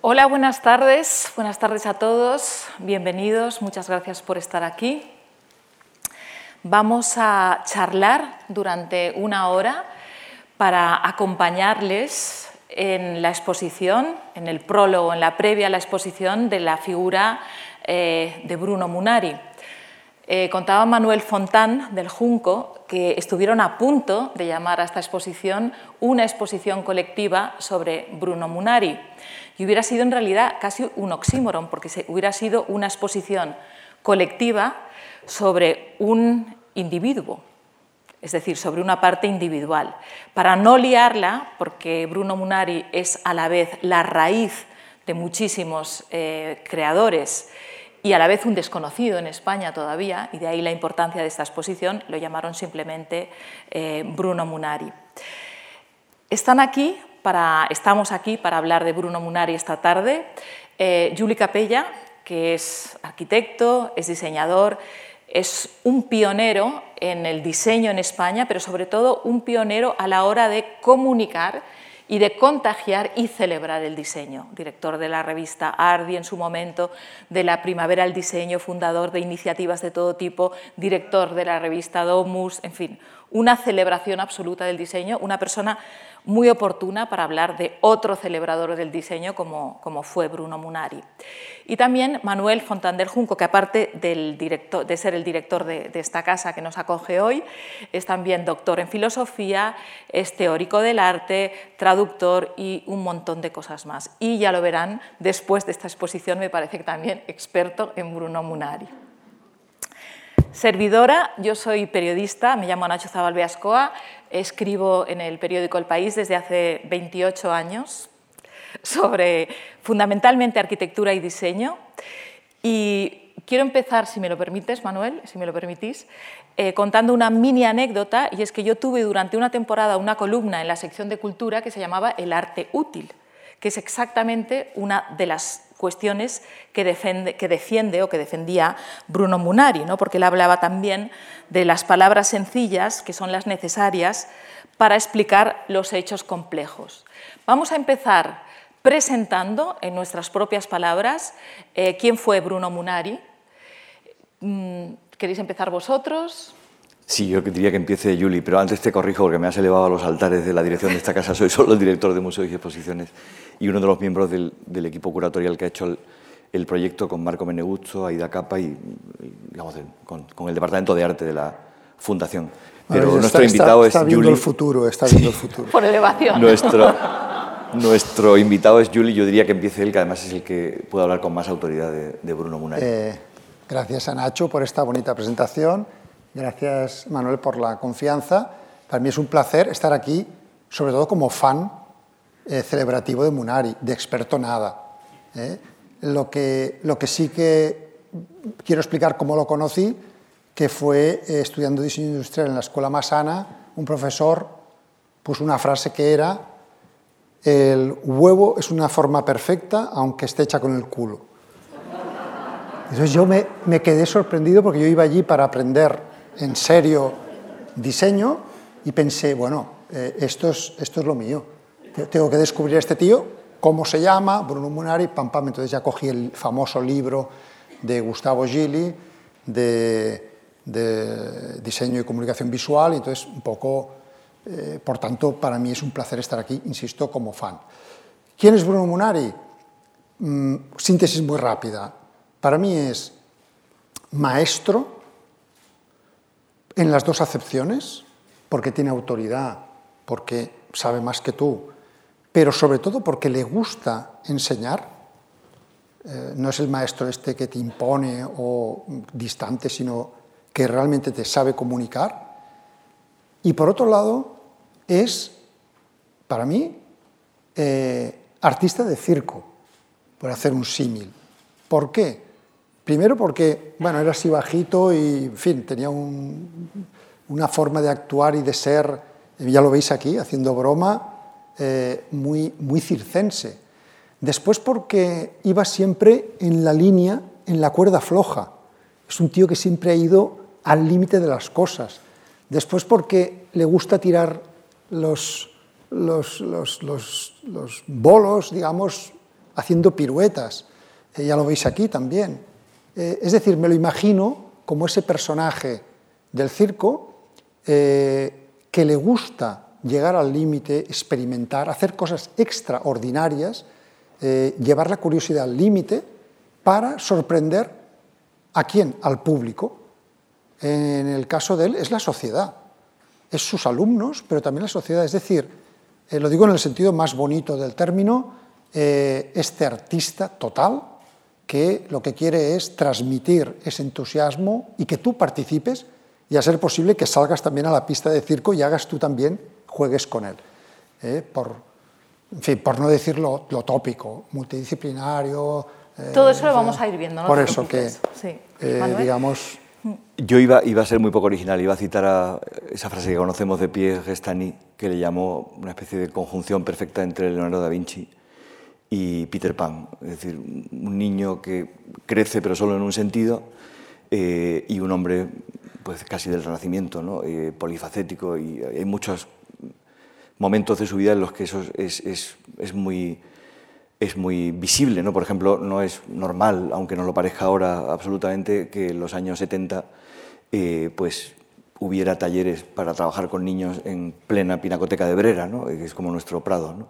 Hola, buenas tardes. Buenas tardes a todos. Bienvenidos. Muchas gracias por estar aquí. Vamos a charlar durante una hora para acompañarles en la exposición, en el prólogo, en la previa a la exposición de la figura eh, de Bruno Munari. Eh, contaba Manuel Fontán del Junco que estuvieron a punto de llamar a esta exposición una exposición colectiva sobre Bruno Munari. Y hubiera sido en realidad casi un oxímoron, porque hubiera sido una exposición colectiva sobre un individuo, es decir, sobre una parte individual. Para no liarla, porque Bruno Munari es a la vez la raíz de muchísimos eh, creadores y a la vez un desconocido en España todavía, y de ahí la importancia de esta exposición, lo llamaron simplemente eh, Bruno Munari. Están aquí para, estamos aquí para hablar de Bruno Munari esta tarde. Eh, Capella, que es arquitecto, es diseñador, es un pionero en el diseño en España, pero sobre todo un pionero a la hora de comunicar y de contagiar y celebrar el diseño. Director de la revista Ardi en su momento, de la Primavera al Diseño, fundador de iniciativas de todo tipo, director de la revista Domus, en fin, una celebración absoluta del diseño, una persona muy oportuna para hablar de otro celebrador del diseño como, como fue Bruno Munari. Y también Manuel Fontán del Junco, que aparte de ser el director de, de, esta casa que nos acoge hoy, es también doctor en filosofía, es teórico del arte, traductor y un montón de cosas más. Y ya lo verán, después de esta exposición me parece que también experto en Bruno Munari. Servidora, yo soy periodista, me llamo Nacho Zabal Beascoa, escribo en el periódico El País desde hace 28 años sobre fundamentalmente arquitectura y diseño. Y quiero empezar, si me lo permites, Manuel, si me lo permitís, eh, contando una mini anécdota, y es que yo tuve durante una temporada una columna en la sección de cultura que se llamaba El arte útil, que es exactamente una de las cuestiones que, defiende o que defendía Bruno Munari, ¿no? porque él hablaba también de las palabras sencillas que son las necesarias para explicar los hechos complejos. Vamos a empezar presentando en nuestras propias palabras eh, quién fue Bruno Munari. Mm, ¿Queréis empezar vosotros? Sí, yo diría que empiece Juli, pero antes te corrijo porque me has elevado a los altares de la dirección de esta casa. Soy solo el director de museos y exposiciones y uno de los miembros del, equipo curatorial que ha hecho el, proyecto con Marco Menegusto, Aida Capa y, digamos, con, el departamento de arte de la fundación. Pero nuestro invitado es viendo el futuro, está viendo el futuro. Por elevación. Nuestro, nuestro invitado es Juli, yo diría que empiece él, que además es el que puede hablar con más autoridad de, Bruno Munari. Eh, gracias a Nacho por esta bonita presentación Gracias, Manuel, por la confianza. Para mí es un placer estar aquí, sobre todo como fan eh, celebrativo de Munari, de experto nada. ¿eh? Lo, que, lo que sí que quiero explicar cómo lo conocí, que fue eh, estudiando diseño industrial en la Escuela Masana, un profesor puso una frase que era, el huevo es una forma perfecta aunque esté hecha con el culo. Entonces yo me, me quedé sorprendido porque yo iba allí para aprender en serio diseño y pensé, bueno, eh, esto, es, esto es lo mío. Tengo que descubrir a este tío, cómo se llama, Bruno Munari, pam, pam. Entonces ya cogí el famoso libro de Gustavo Gili de, diseño y comunicación visual, y entonces un poco, eh, por tanto, para mí es un placer estar aquí, insisto, como fan. ¿Quién es Bruno Munari? Mm, síntesis muy rápida. Para mí es maestro, en las dos acepciones, porque tiene autoridad, porque sabe más que tú, pero sobre todo porque le gusta enseñar. Eh, no es el maestro este que te impone o distante, sino que realmente te sabe comunicar. Y por otro lado, es, para mí, eh, artista de circo, por hacer un símil. ¿Por qué? Primero porque, bueno, era así bajito y, en fin, tenía una forma de actuar y de ser, ya lo veis aquí, haciendo broma, eh, muy, circense. Después porque iba siempre en la línea, en la cuerda floja. Es un tío que siempre ha ido al límite de las cosas. Después porque le gusta tirar los bolos, digamos, haciendo piruetas. Eh, ya lo veis aquí también. Eh, es decir, me lo imagino como ese personaje del circo eh, que le gusta llegar al límite, experimentar, hacer cosas extraordinarias, llevar la curiosidad al límite para sorprender a quién, al público. En el caso de él es la sociedad, es sus alumnos, pero también la sociedad. Es decir, lo digo en el sentido más bonito del término, este artista total que lo que quiere es transmitir ese entusiasmo y que tú participes y a ser posible que salgas también a la pista de circo y hagas tú también, juegues con él. ¿eh? Por, en fin, por no decir lo, tópico, multidisciplinario. Eh, Todo eso lo vamos a ir viendo. ¿no? Por eso que, eh, digamos... Yo iba, iba, a ser muy poco original, iba a citar a esa frase que conocemos de Pierre Gestani, que le llamó una especie de conjunción perfecta entre Leonardo da Vinci y Peter Pan, es decir, un niño que crece pero solo en un sentido eh, y un hombre pues casi del Renacimiento, ¿no? Eh, polifacético y hay muchos momentos de su vida en los que eso es, es, es, muy, es muy visible. ¿no? Por ejemplo, no es normal, aunque no lo parezca ahora absolutamente, que en los años 70 eh, pues, hubiera talleres para trabajar con niños en plena pinacoteca de Brera, ¿no? que es como nuestro Prado. ¿no?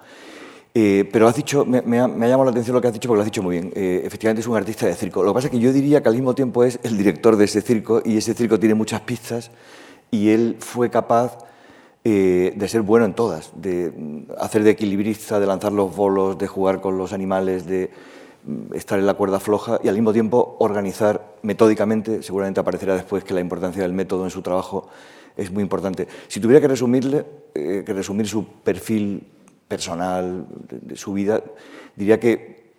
Eh, pero has dicho, me, ha, llamado la atención lo que has dicho porque lo has dicho muy bien. Eh, efectivamente es un artista de circo. Lo que pasa es que yo diría que al mismo tiempo es el director de ese circo y ese circo tiene muchas pistas y él fue capaz eh, de ser bueno en todas, de hacer de equilibrista, de lanzar los bolos, de jugar con los animales, de mm, estar en la cuerda floja y al mismo tiempo organizar metódicamente, seguramente aparecerá después que la importancia del método en su trabajo es muy importante. Si tuviera que resumirle, que resumir su perfil personal, de, su vida, diría que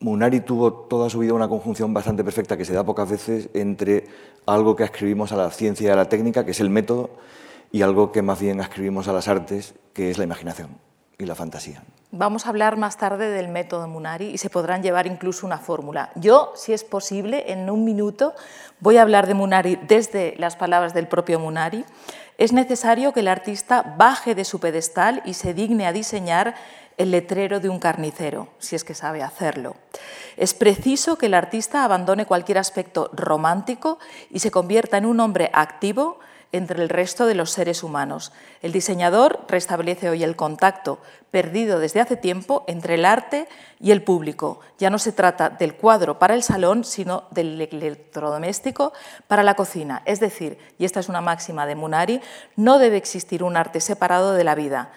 Munari tuvo toda su vida una conjunción bastante perfecta que se da pocas veces entre algo que escribimos a la ciencia y a la técnica, que es el método, y algo que más bien escribimos a las artes, que es la imaginación y la fantasía. Vamos a hablar más tarde del método Munari y se podrán llevar incluso una fórmula. Yo, si es posible, en un minuto voy a hablar de Munari desde las palabras del propio Munari es necesario que el artista baje de su pedestal y se digne a diseñar el letrero de un carnicero, si es que sabe hacerlo. Es preciso que el artista abandone cualquier aspecto romántico y se convierta en un hombre activo entre el resto de los seres humanos. El diseñador restablece hoy el contacto, perdido desde hace tiempo, entre el arte y el público. Ya no se trata del cuadro para el salón, sino del electrodoméstico para la cocina. Es decir, y esta es una máxima de Munari, no debe existir un arte separado de la vida.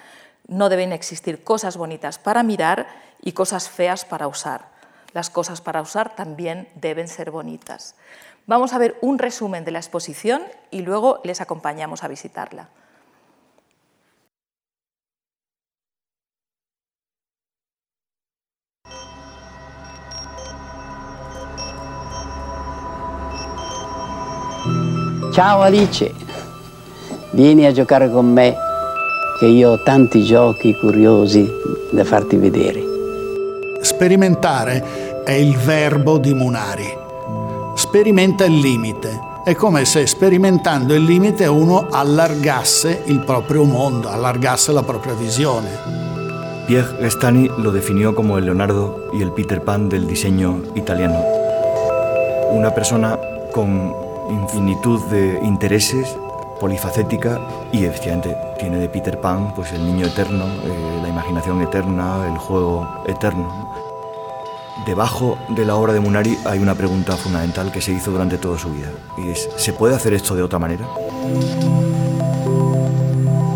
No deben existir cosas bonitas para mirar y cosas feas para usar. Las cosas para usar también deben ser bonitas. Vamos a ver un resumen de la exposición y luego les acompañamos a visitarla. Ciao Alice, vieni a giocare con me, che io ho tanti giochi curiosi da farti vedere. Sperimentare è il verbo di Munari sperimenta il limite. È come se sperimentando il limite uno allargasse il proprio mondo, allargasse la propria visione. Pierre Gestani lo definió como el Leonardo y el Peter Pan del diseño italiano. Una persona con infinitud de intereses, polifacética y efectivamente tiene de Peter Pan pues el niño eterno, eh, la imaginación eterna, el juego eterno. Debajo de la obra de Munari hay una pregunta fundamental que se hizo durante toda su vida y es ¿se puede hacer esto de otra manera?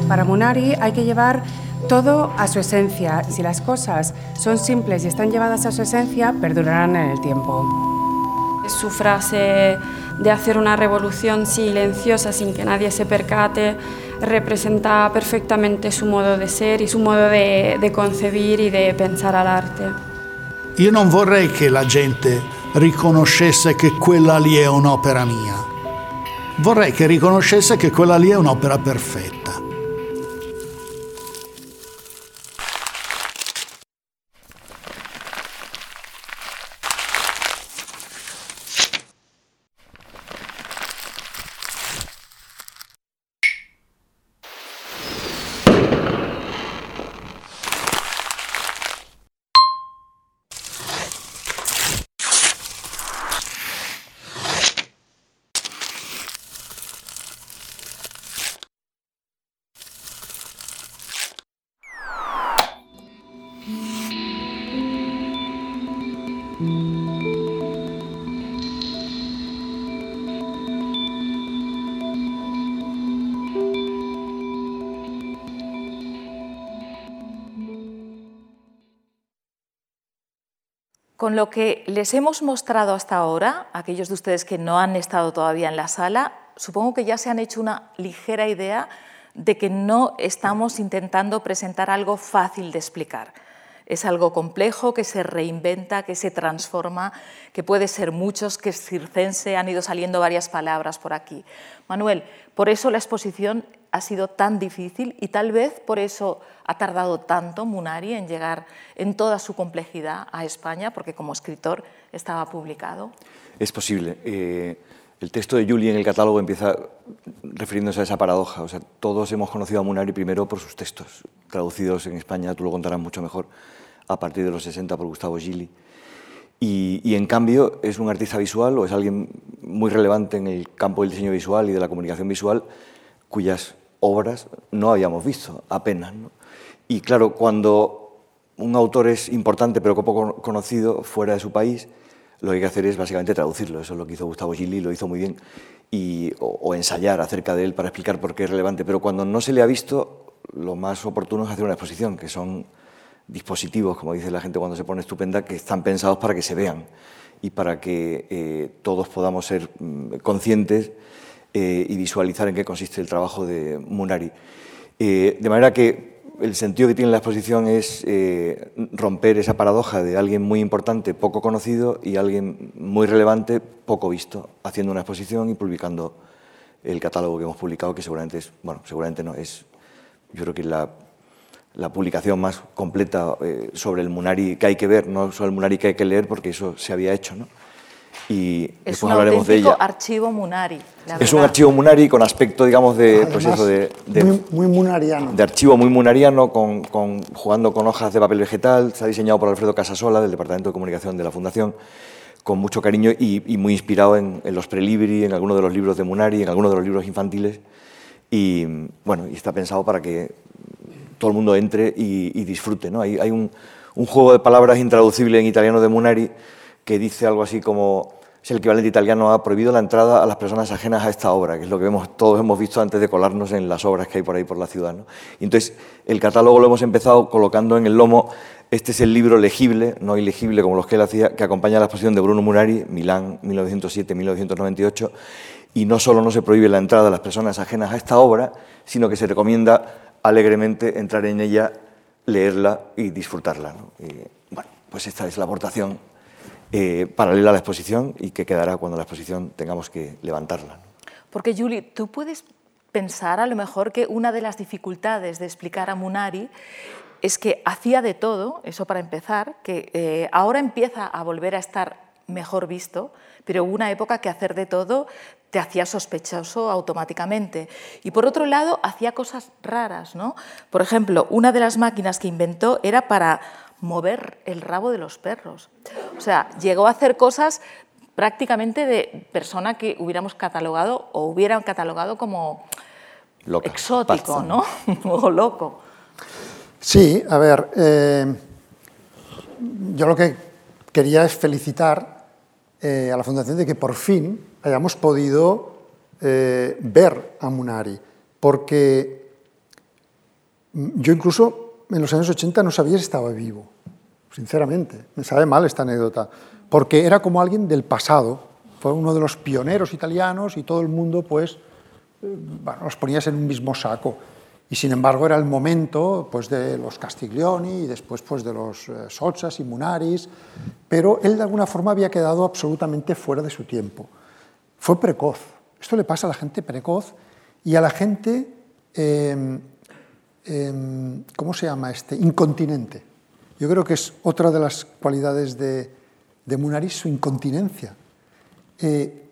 Para Munari hay que llevar todo a su esencia. Si las cosas son simples y están llevadas a su esencia, perdurarán en el tiempo. Su frase de hacer una revolución silenciosa sin que nadie se percate representa perfectamente su modo de ser y su modo de, de concebir y de pensar al arte. Io non vorrei che la gente riconoscesse che quella lì è un'opera mia. Vorrei che riconoscesse che quella lì è un'opera perfetta. Con lo que les hemos mostrado hasta ahora, aquellos de ustedes que no han estado todavía en la sala, supongo que ya se han hecho una ligera idea de que no estamos intentando presentar algo fácil de explicar. Es algo complejo que se reinventa, que se transforma, que puede ser muchos, que circense, han ido saliendo varias palabras por aquí. Manuel, por eso la exposición ha sido tan difícil y tal vez por eso ha tardado tanto Munari en llegar en toda su complejidad a España, porque como escritor estaba publicado. Es posible. Eh, el texto de Julie en el catálogo empieza refiriéndose a esa paradoja. O sea, todos hemos conocido a Munari primero por sus textos, traducidos en España, tú lo contarás mucho mejor, a partir de los 60 por Gustavo Gili. Y, en cambio es un artista visual o es alguien muy relevante en el campo del diseño visual y de la comunicación visual cuyas obras no habíamos visto apenas. Y claro, cuando un autor es importante pero poco conocido fuera de su país, lo que hay que hacer es básicamente traducirlo. Eso es lo que hizo Gustavo Gili, lo hizo muy bien, o, ensayar acerca de él para explicar por qué es relevante. Pero cuando no se le ha visto, lo más oportuno es hacer una exposición, que son dispositivos, como dice la gente cuando se pone estupenda, que están pensados para que se vean y para que eh, todos podamos ser mm, conscientes eh, y visualizar en qué consiste el trabajo de Munari. Eh, de manera que el sentido que tiene la exposición es eh, romper esa paradoja de alguien muy importante, poco conocido, y alguien muy relevante, poco visto, haciendo una exposición y publicando el catálogo que hemos publicado, que seguramente es, bueno, seguramente no, es, yo creo que la, la publicación más completa sobre el Munari que hay que ver, no sobre el Munari que hay que leer, porque eso se había hecho, ¿no? Y es después hablaremos de ella. archivo Munari. es un archivo Munari con aspecto, digamos, de, pues eso, de, muy, munariano. De archivo muy munariano, con, con, jugando con hojas de papel vegetal. Está diseñado por Alfredo Casasola, del Departamento de Comunicación de la Fundación, con mucho cariño y, muy inspirado en, los prelibri, en algunos de los libros de Munari, en algunos de los libros infantiles. Y bueno, y está pensado para que todo el mundo entre y, disfrute. ¿no? Hay, hay un, un juego de palabras intraducible en italiano de Munari que dice algo así como es el equivalente italiano ha prohibido la entrada a las personas ajenas a esta obra, que es lo que vemos, todos hemos visto antes de colarnos en las obras que hay por ahí por la ciudad. ¿no? Y entonces, el catálogo lo hemos empezado colocando en el lomo, este es el libro legible, no ilegible como los que él hacía, que acompaña la exposición de Bruno Munari, Milán, 1907-1998, y no solo no se prohíbe la entrada a las personas ajenas a esta obra, sino que se recomienda alegremente entrar en ella, leerla y disfrutarla. Y, bueno, pues esta es la aportación eh, paralela a la exposición y que quedará cuando la exposición tengamos que levantarla. Porque, Julie, tú puedes pensar a lo mejor que una de las dificultades de explicar a Munari es que hacía de todo, eso para empezar, que eh, ahora empieza a volver a estar mejor visto, pero hubo una época que hacer de todo te hacía sospechoso automáticamente. Y por otro lado, hacía cosas raras. ¿no? Por ejemplo, una de las máquinas que inventó era para mover el rabo de los perros. O sea, llegó a hacer cosas prácticamente de persona que hubiéramos catalogado o hubieran catalogado como exótico, ¿no? o loco. Sí, a ver, eh, yo lo que quería es felicitar eh, a la Fundación de que por fin hayamos podido eh, ver a Munari, porque yo incluso en los años 80 no sabía si estaba vivo sinceramente. Me sabe mal esta anécdota, porque era como alguien del pasado, fue uno de los pioneros italianos y todo el mundo, pues, eh, los ponías en un mismo saco. Y sin embargo era el momento pues, de los Castiglioni y después pues, de los eh, Sochas y Munaris, pero él de alguna forma había quedado absolutamente fuera de su tiempo. Fue precoz. Esto le pasa a la gente precoz y a la gente, em, ¿cómo se llama este? Incontinente. Yo creo que es otra de las cualidades de, de Munari, su incontinencia. Eh,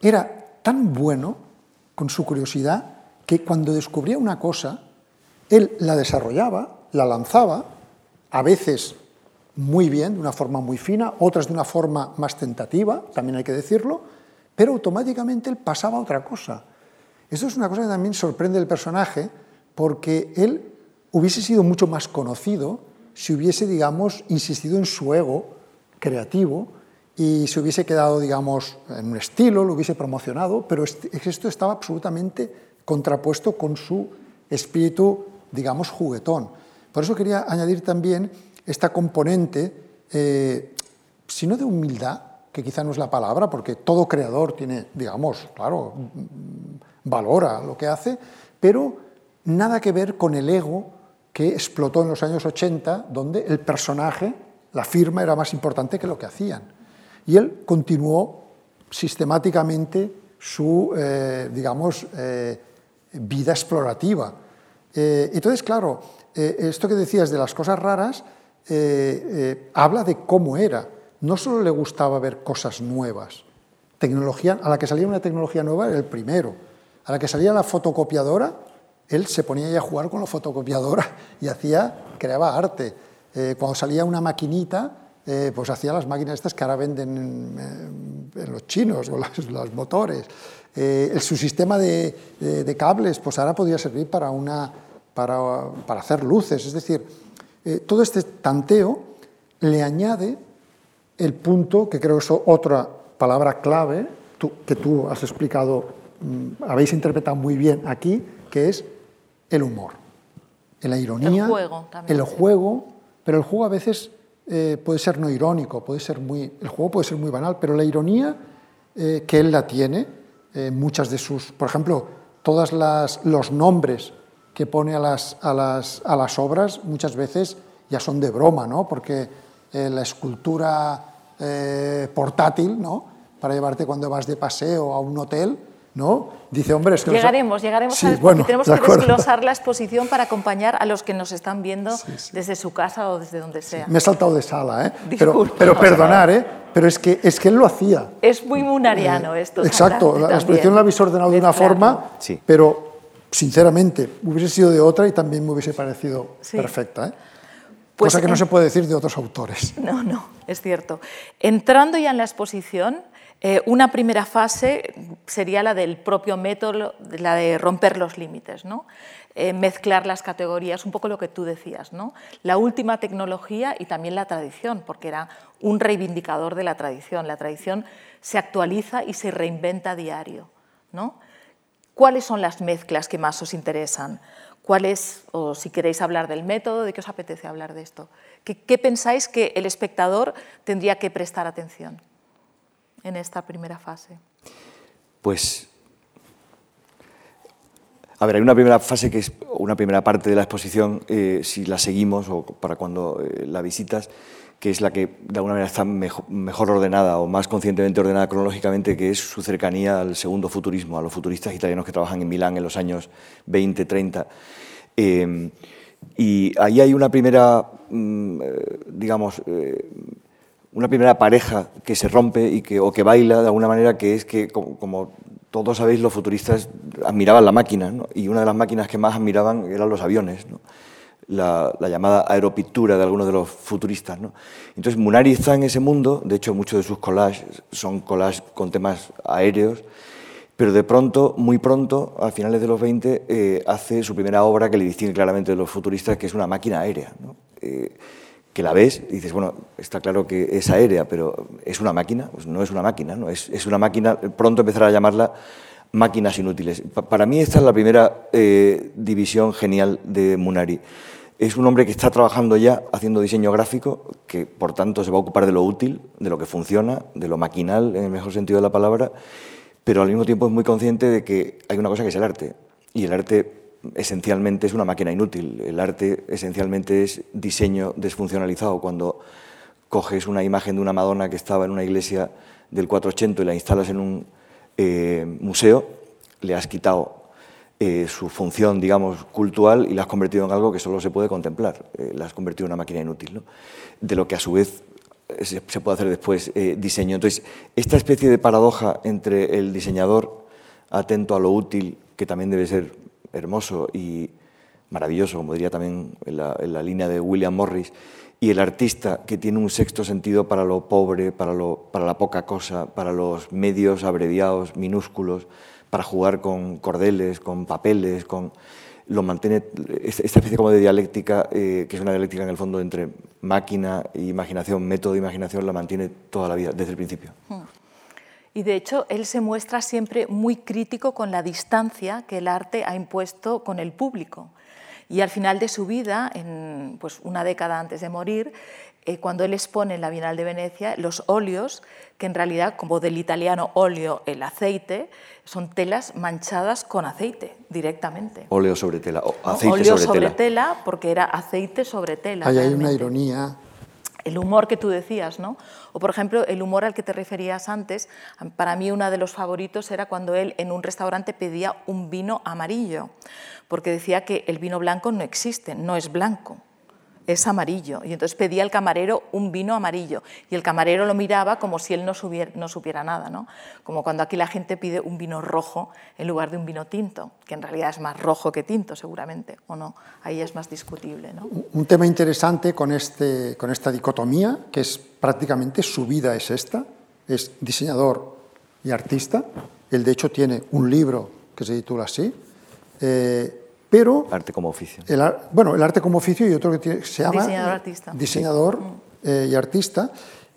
era tan bueno con su curiosidad que cuando descubría una cosa, él la desarrollaba, la lanzaba, a veces muy bien, de una forma muy fina, otras de una forma más tentativa, también hay que decirlo, pero automáticamente él pasaba a otra cosa. Esto es una cosa que también sorprende el personaje, porque él hubiese sido mucho más conocido si hubiese, digamos, insistido en su ego creativo y se hubiese quedado, digamos, en un estilo, lo hubiese promocionado, pero esto estaba absolutamente contrapuesto con su espíritu, digamos, juguetón. Por eso quería añadir también esta componente, eh, si no de humildad, que quizá no es la palabra, porque todo creador tiene, digamos, claro, valora lo que hace, pero nada que ver con el ego que explotó en los años 80, donde el personaje, la firma, era más importante que lo que hacían. Y él continuó sistemáticamente su, eh, digamos, eh, vida explorativa. Eh, entonces, claro, esto que decías de las cosas raras habla de cómo era. No solo le gustaba ver cosas nuevas, tecnología, a la que salía una tecnología nueva era el primero, a la que salía la fotocopiadora, él se ponía ya a jugar con la fotocopiadora y hacía, creaba arte. Eh, cuando salía una maquinita, eh, pues hacía las máquinas estas que ahora venden en, los chinos, o los motores. Eh, el, su sistema de, cables, pues ahora podría servir para, una, para, para hacer luces. Es decir, todo este tanteo le añade el punto, que creo que es otra palabra clave, que tú has explicado Mm, habéis interpretado muy bien aquí, que es el humor, la ironía, el juego, también, el juego pero el juego a veces eh, puede ser no irónico, puede ser muy, el juego puede ser muy banal, pero la ironía eh, que él la tiene, eh, muchas de sus, por ejemplo, todos los nombres que pone a las, a, las, a las obras muchas veces ya son de broma, ¿no? porque la escultura portátil, ¿no? para llevarte cuando vas de paseo a un hotel, ¿no? Dice, hombre, es que Llegaremos, llegaremos a bueno, tenemos que desglosar la exposición para acompañar a los que nos están viendo desde su casa o desde donde sea. Me he saltado de sala, ¿eh? Pero, pero perdonar, ¿eh? Pero es que, es que él lo hacía. Es muy munariano eh, esto. Exacto, la exposición la habéis ordenado de una forma, pero sinceramente hubiese sido de otra y también me hubiese parecido perfecta, ¿eh? Pues Cosa que no se puede decir de otros autores. No, no, es cierto. Entrando ya en la exposición, eh, una primera fase sería la del propio método, la de romper los límites, ¿no? Eh, mezclar las categorías, un poco lo que tú decías, ¿no? la última tecnología y también la tradición, porque era un reivindicador de la tradición. La tradición se actualiza y se reinventa a diario. ¿no? ¿Cuáles son las mezclas que más os interesan? ¿Cuáles, o si queréis hablar del método, de qué os apetece hablar de esto? qué pensáis que el espectador tendría que prestar atención? En esta primera fase? Pues, a ver, hay una primera fase que es una primera parte de la exposición, eh, si la seguimos o para cuando eh, la visitas, que es la que de alguna manera está mejor, ordenada o más conscientemente ordenada cronológicamente, que es su cercanía al segundo futurismo, a los futuristas italianos que trabajan en Milán en los años 20, 30. Eh, y ahí hay una primera, mm, digamos, una primera pareja que se rompe y que, o que baila de alguna manera, que es que, como, todos sabéis, los futuristas admiraban la máquina, y una de las máquinas que más admiraban eran los aviones, la, llamada aeropictura de algunos de los futuristas. Entonces, Munari está en ese mundo, de hecho, muchos de sus collages son collages con temas aéreos, pero de pronto, muy pronto, a finales de los 20, eh, hace su primera obra que le distingue claramente de los futuristas, que es una máquina aérea. Eh, que la ves y dices, bueno, está claro que es aérea, pero ¿es una máquina? Pues no es una máquina, ¿no? Es, es una máquina, pronto empezará a llamarla máquinas inútiles. para mí esta es la primera eh, división genial de Munari. Es un hombre que está trabajando ya haciendo diseño gráfico, que por tanto se va a ocupar de lo útil, de lo que funciona, de lo maquinal en el mejor sentido de la palabra, pero al mismo tiempo es muy consciente de que hay una cosa que es el arte. Y el arte esencialmente es una máquina inútil. El arte esencialmente es diseño desfuncionalizado. Cuando coges una imagen de una Madonna que estaba en una iglesia del 480 y la instalas en un eh, museo, le has quitado eh, su función, digamos, cultural y la has convertido en algo que solo se puede contemplar. Eh, la has convertido en una máquina inútil, de lo que a su vez se, se puede hacer después diseño. Entonces, esta especie de paradoja entre el diseñador atento a lo útil, que también debe ser hermoso y maravilloso, como diría también en la, línea de William Morris, y el artista que tiene un sexto sentido para lo pobre, para, lo, para la poca cosa, para los medios abreviados, minúsculos, para jugar con cordeles, con papeles, con... lo mantiene, esta especie como de dialéctica, eh, que es una dialéctica en el fondo entre máquina e imaginación, método e imaginación, la mantiene toda la vida, desde el principio. Hmm. Y de hecho, él se muestra siempre muy crítico con la distancia que el arte ha impuesto con el público. Y al final de su vida, en, pues una década antes de morir, eh, cuando él expone en la Bienal de Venecia los óleos, que en realidad, como del italiano óleo, el aceite, son telas manchadas con aceite directamente. Óleo sobre tela, o aceite óleo sobre, sobre tela. porque era aceite sobre tela. Hay, hay una ironía. El humor que tú decías, ¿no? O por ejemplo, el humor al que te referías antes, para mí uno de los favoritos era cuando él en un restaurante pedía un vino amarillo, porque decía que el vino blanco no existe, no es blanco es amarillo. Y entonces pedía al camarero un vino amarillo. Y el camarero lo miraba como si él no, supiera nada, ¿no? Como cuando aquí la gente pide un vino rojo en lugar de un vino tinto, que en realidad es más rojo que tinto seguramente, o no. Ahí es más discutible. Un tema interesante con, este, con esta dicotomía, que es prácticamente su vida es esta, es diseñador y artista. Él de hecho tiene un libro que se titula así. Eh, pero... Arte como oficio. El, bueno, el arte como oficio y otro que se llama... Diseñador artista. Diseñador eh, y artista.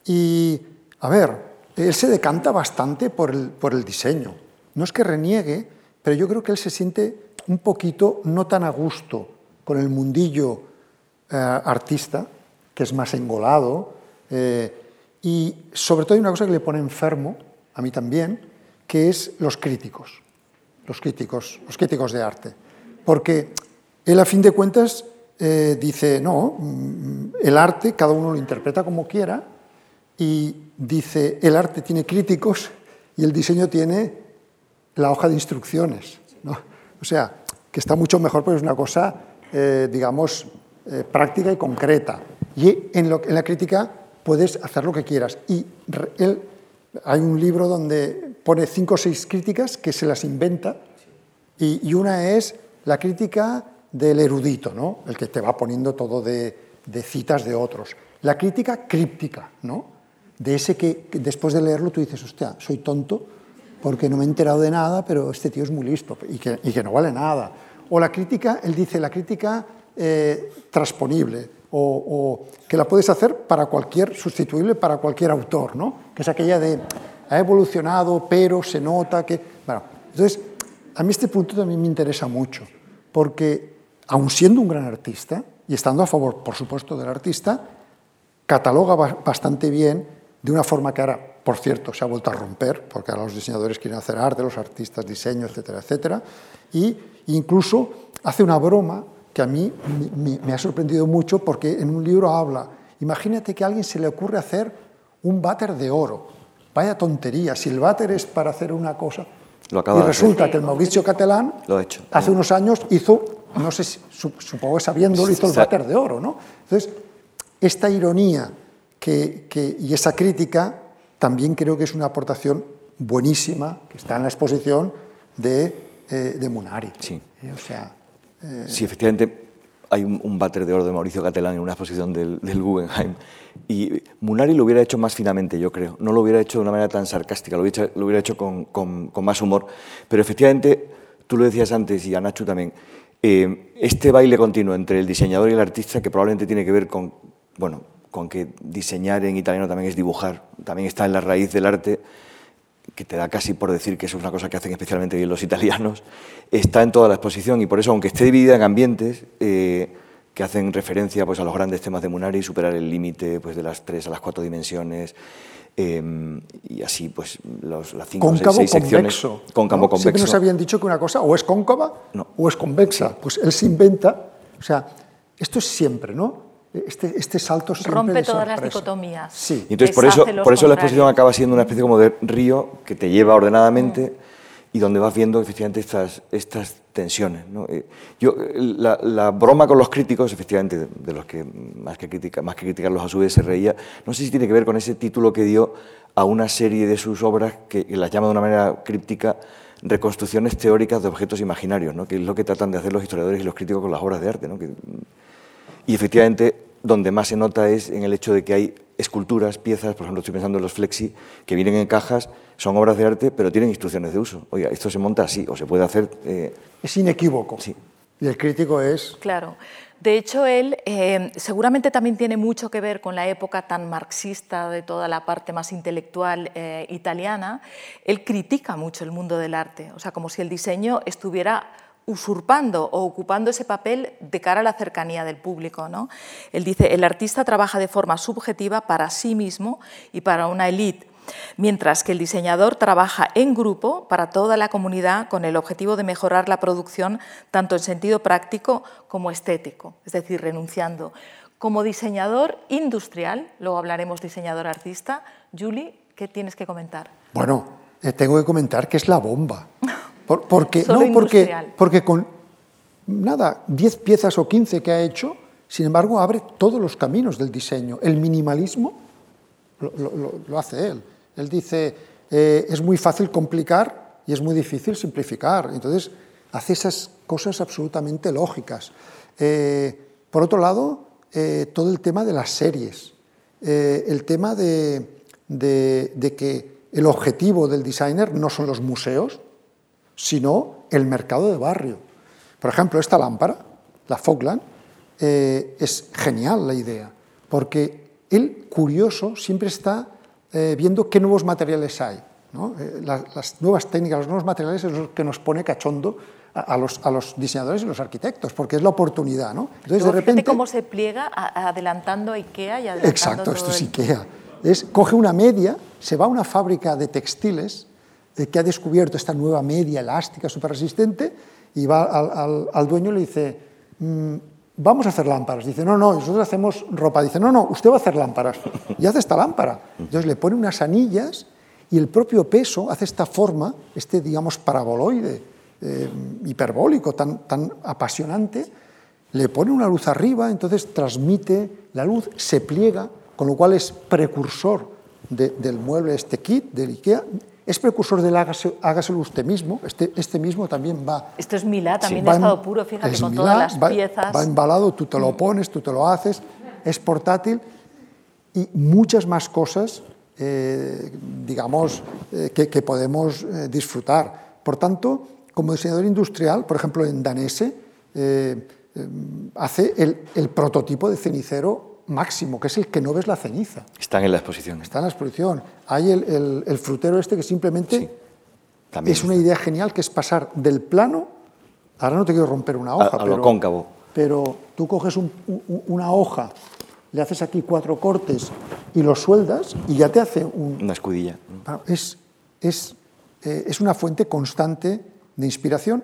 Y, a ver, él se decanta bastante por el, por el diseño. No es que reniegue, pero yo creo que él se siente un poquito no tan a gusto con el mundillo eh, artista, que es más engolado. Eh, y sobre todo hay una cosa que le pone enfermo, a mí también, que es los críticos. Los críticos, los críticos de arte porque él a fin de cuentas eh, dice, no, mm, el arte cada uno lo interpreta como quiera y dice, el arte tiene críticos y el diseño tiene la hoja de instrucciones. O sea, que está mucho mejor porque es una cosa, eh, digamos, eh, práctica y concreta. Y en, la crítica puedes hacer lo que quieras. Y él, hay un libro donde pone cinco o seis críticas que se las inventa y una es la crítica del erudito, ¿no? el que te va poniendo todo de, citas de otros. La crítica críptica, ¿no? de ese que, después de leerlo tú dices, hostia, soy tonto porque no me he enterado de nada, pero este tío es muy listo y que, no vale nada. O la crítica, él dice, la crítica eh, transponible, o, que la puedes hacer para cualquier, sustituible para cualquier autor, ¿no? que es aquella de, ha evolucionado, pero se nota que... Bueno, entonces, a mí este punto también me interesa mucho, porque aun siendo un gran artista, y estando a favor, por supuesto, del artista, cataloga bastante bien, de una forma que ahora, por cierto, se ha vuelto a romper, porque ahora los diseñadores quieren hacer arte, los artistas diseño, etcétera, etcétera, y incluso hace una broma que a mí me, ha sorprendido mucho porque en un libro habla, imagínate que a alguien se le ocurre hacer un váter de oro, vaya tontería, si el váter es para hacer una cosa, y resulta que el Mauricio Catalán hace unos años hizo, no sé, supongo que sabiéndolo, hizo el váter de oro. ¿no? Entonces, esta ironía que, y esa crítica también creo que es una aportación buenísima que está en la exposición de, eh, de Munari. Sí. Eh, o sea, eh, sí, efectivamente hay un, un de oro de Mauricio Catalán en una exposición del, Guggenheim y Munari lo hubiera hecho más finamente, yo creo. No lo hubiera hecho de una manera tan sarcástica, lo hubiera, hecho con, más humor. Pero efectivamente, tú lo decías antes y Anachu también, eh, este baile continuo entre el diseñador y el artista, que probablemente tiene que ver con, bueno, con que diseñar en italiano también es dibujar, también está en la raíz del arte, que te da casi por decir que eso es una cosa que hacen especialmente bien los italianos, está en toda la exposición y por eso, aunque esté dividida en ambientes, eh, que hacen referencia pues, a los grandes temas de Munari, superar el límite pues, de las tres a las cuatro dimensiones, eh, y así pues los, las cinco cóncavo, seis, seis secciones. Convexo, cóncavo ¿no? convexo. Siempre nos habían dicho que una cosa o es cóncava no. o es convexa. Pues él se inventa, o sea, esto es siempre, ¿no? Este, este salto siempre Rompe de todas las dicotomías. Sí. Y entonces por eso, por eso la exposición acaba siendo una especie como de río que te lleva ordenadamente mm. y donde vas viendo efectivamente estas, estas tensiones. ¿no? Eh, yo, la, la, broma con los críticos, efectivamente, de los que más que, critica, más que criticarlos a su vez se reía, no sé si tiene que ver con ese título que dio a una serie de sus obras que, que las llama de una manera críptica reconstrucciones teóricas de objetos imaginarios, ¿no? que es lo que tratan de hacer los historiadores y los críticos con las obras de arte. ¿no? Que, y efectivamente, donde más se nota es en el hecho de que hay esculturas, piezas, por ejemplo, estoy pensando en los flexi, que vienen en cajas, son obras de arte, pero tienen instrucciones de uso. Oiga, esto se monta así, o se puede hacer... Eh... Es inequívoco. Sí. y el crítico es... Claro. De hecho, él eh, seguramente también tiene mucho que ver con la época tan marxista de toda la parte más intelectual eh, italiana. Él critica mucho el mundo del arte, o sea, como si el diseño estuviera usurpando o ocupando ese papel de cara a la cercanía del público. ¿no? Él dice, el artista trabaja de forma subjetiva para sí mismo y para una élite mientras que el diseñador trabaja en grupo para toda la comunidad con el objetivo de mejorar la producción tanto en sentido práctico como estético, es decir, renunciando. Como diseñador industrial, luego hablaremos diseñador artista, Julie, ¿qué tienes que comentar? Bueno, eh, tengo que comentar que es la bomba. porque, no, porque, porque con nada, 10 piezas o 15 que ha hecho, sin embargo, abre todos los caminos del diseño. El minimalismo lo hace él. Él dice, eh, es muy fácil complicar y es muy difícil simplificar. Entonces, hace esas cosas absolutamente lógicas. Eh, por otro lado, eh, todo el tema de las series, el tema de, de, que el objetivo del designer no son los museos, sino el mercado de barrio. Por ejemplo, esta lámpara, la Fogland, es genial la idea, porque el curioso siempre está eh, viendo qué nuevos materiales hay. Eh, las, nuevas técnicas, los nuevos materiales es lo que nos pone cachondo a, los, a, los, diseñadores y los arquitectos, porque es la oportunidad. ¿no? Entonces, de repente, cómo se pliega adelantando IKEA y adelantando Exacto, esto es IKEA. Es, coge una media, se va a una fábrica de textiles eh, que ha descubierto esta nueva media elástica, súper resistente, y va al, dueño y le dice, mm, vamos a hacer lámparas. Dice, no, no, nosotros hacemos ropa. Dice, no, no, usted va a hacer lámparas. Y hace esta lámpara. Entonces le pone unas anillas y el propio peso hace esta forma, este, digamos, paraboloide, eh, hiperbólico, tan, tan apasionante, le pone una luz arriba, entonces transmite la luz, se pliega, con lo cual es precursor del mueble, este kit del IKEA, es precursor del hágaselo usted mismo, este, este mismo también va... Esto es Milá, también de estado puro, fíjate, con todas las piezas. Va embalado, tú te lo pones, tú te lo haces, es portátil y muchas más cosas, eh, digamos, eh, que, podemos eh, disfrutar. Por tanto, como diseñador industrial, por ejemplo, en Danese, hace el, el prototipo de cenicero máximo, que es el que no ves la ceniza. Están en la exposición. Está en la exposición. Hay el, frutero este que simplemente es una idea genial, que es pasar del plano, ahora no te quiero romper una hoja, a, pero, lo cóncavo. pero tú coges una hoja, le haces aquí cuatro cortes y lo sueldas y ya te hace un... Una escudilla. Es, es, eh, es una fuente constante de inspiración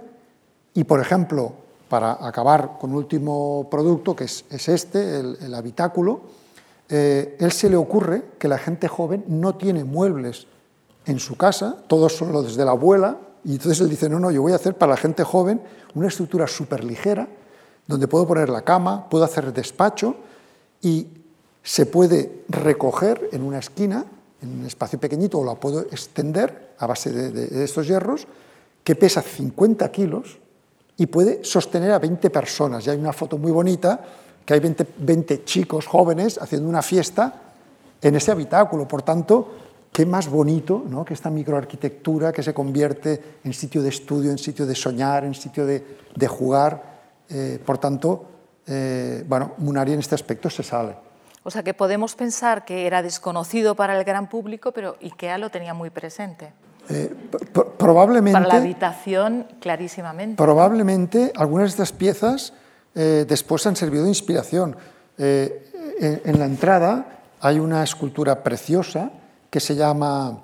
y, por ejemplo, para acabar con último producto, que es, este, el, habitáculo, eh, él se le ocurre que la gente joven no tiene muebles en su casa, todos son los la abuela, y entonces él dice, no, no, yo voy a hacer para la gente joven una estructura súper ligera, donde puedo poner la cama, puedo hacer despacho, y se puede recoger en una esquina, en un espacio pequeñito, o la puedo extender a base de estos hierros, que pesa 50 kilos, y puede sostener a 20 personas. Y hay una foto muy bonita que hay 20, chicos jóvenes haciendo una fiesta en ese habitáculo. Por tanto, qué más bonito ¿no? que esta microarquitectura que se convierte en sitio de estudio, en sitio de soñar, en sitio de, jugar. Eh, por tanto, eh, bueno, Munari en este aspecto se sale. O sea que podemos pensar que era desconocido para el gran público, pero IKEA lo tenía muy presente. Eh, probablemente, Para la habitación, clarísimamente. Probablemente algunas de estas piezas eh, después han servido de inspiración. Eh, en, la entrada hay una escultura preciosa que se llama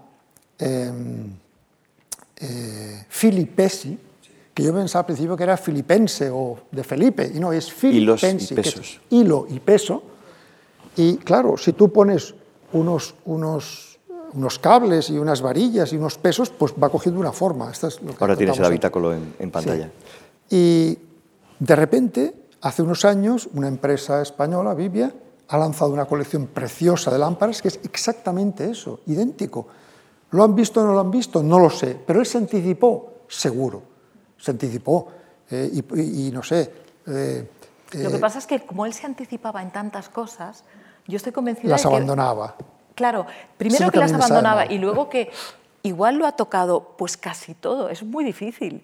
em, Filipesi, que yo pensaba al principio que era filipense o de Felipe, y no, es filipense, hilo y peso. Y claro, si tú pones unos, unos unos cables y unas varillas y unos pesos, pues va cogiendo una forma. Esto es lo que Ahora tienes el habitáculo en, pantalla. Y de repente, hace unos años, una empresa española, Vivia, ha lanzado una colección preciosa de lámparas que es exactamente eso, idéntico. ¿Lo han visto o no lo han visto? No lo sé, pero él se anticipó, seguro, se anticipó. Eh, y, no sé. Eh, lo que eh, pasa es que como él se anticipaba en tantas cosas, yo estoy convencida las de que... abandonaba. Claro, primero que las abandonaba y luego que igual lo ha tocado pues casi todo, es muy difícil.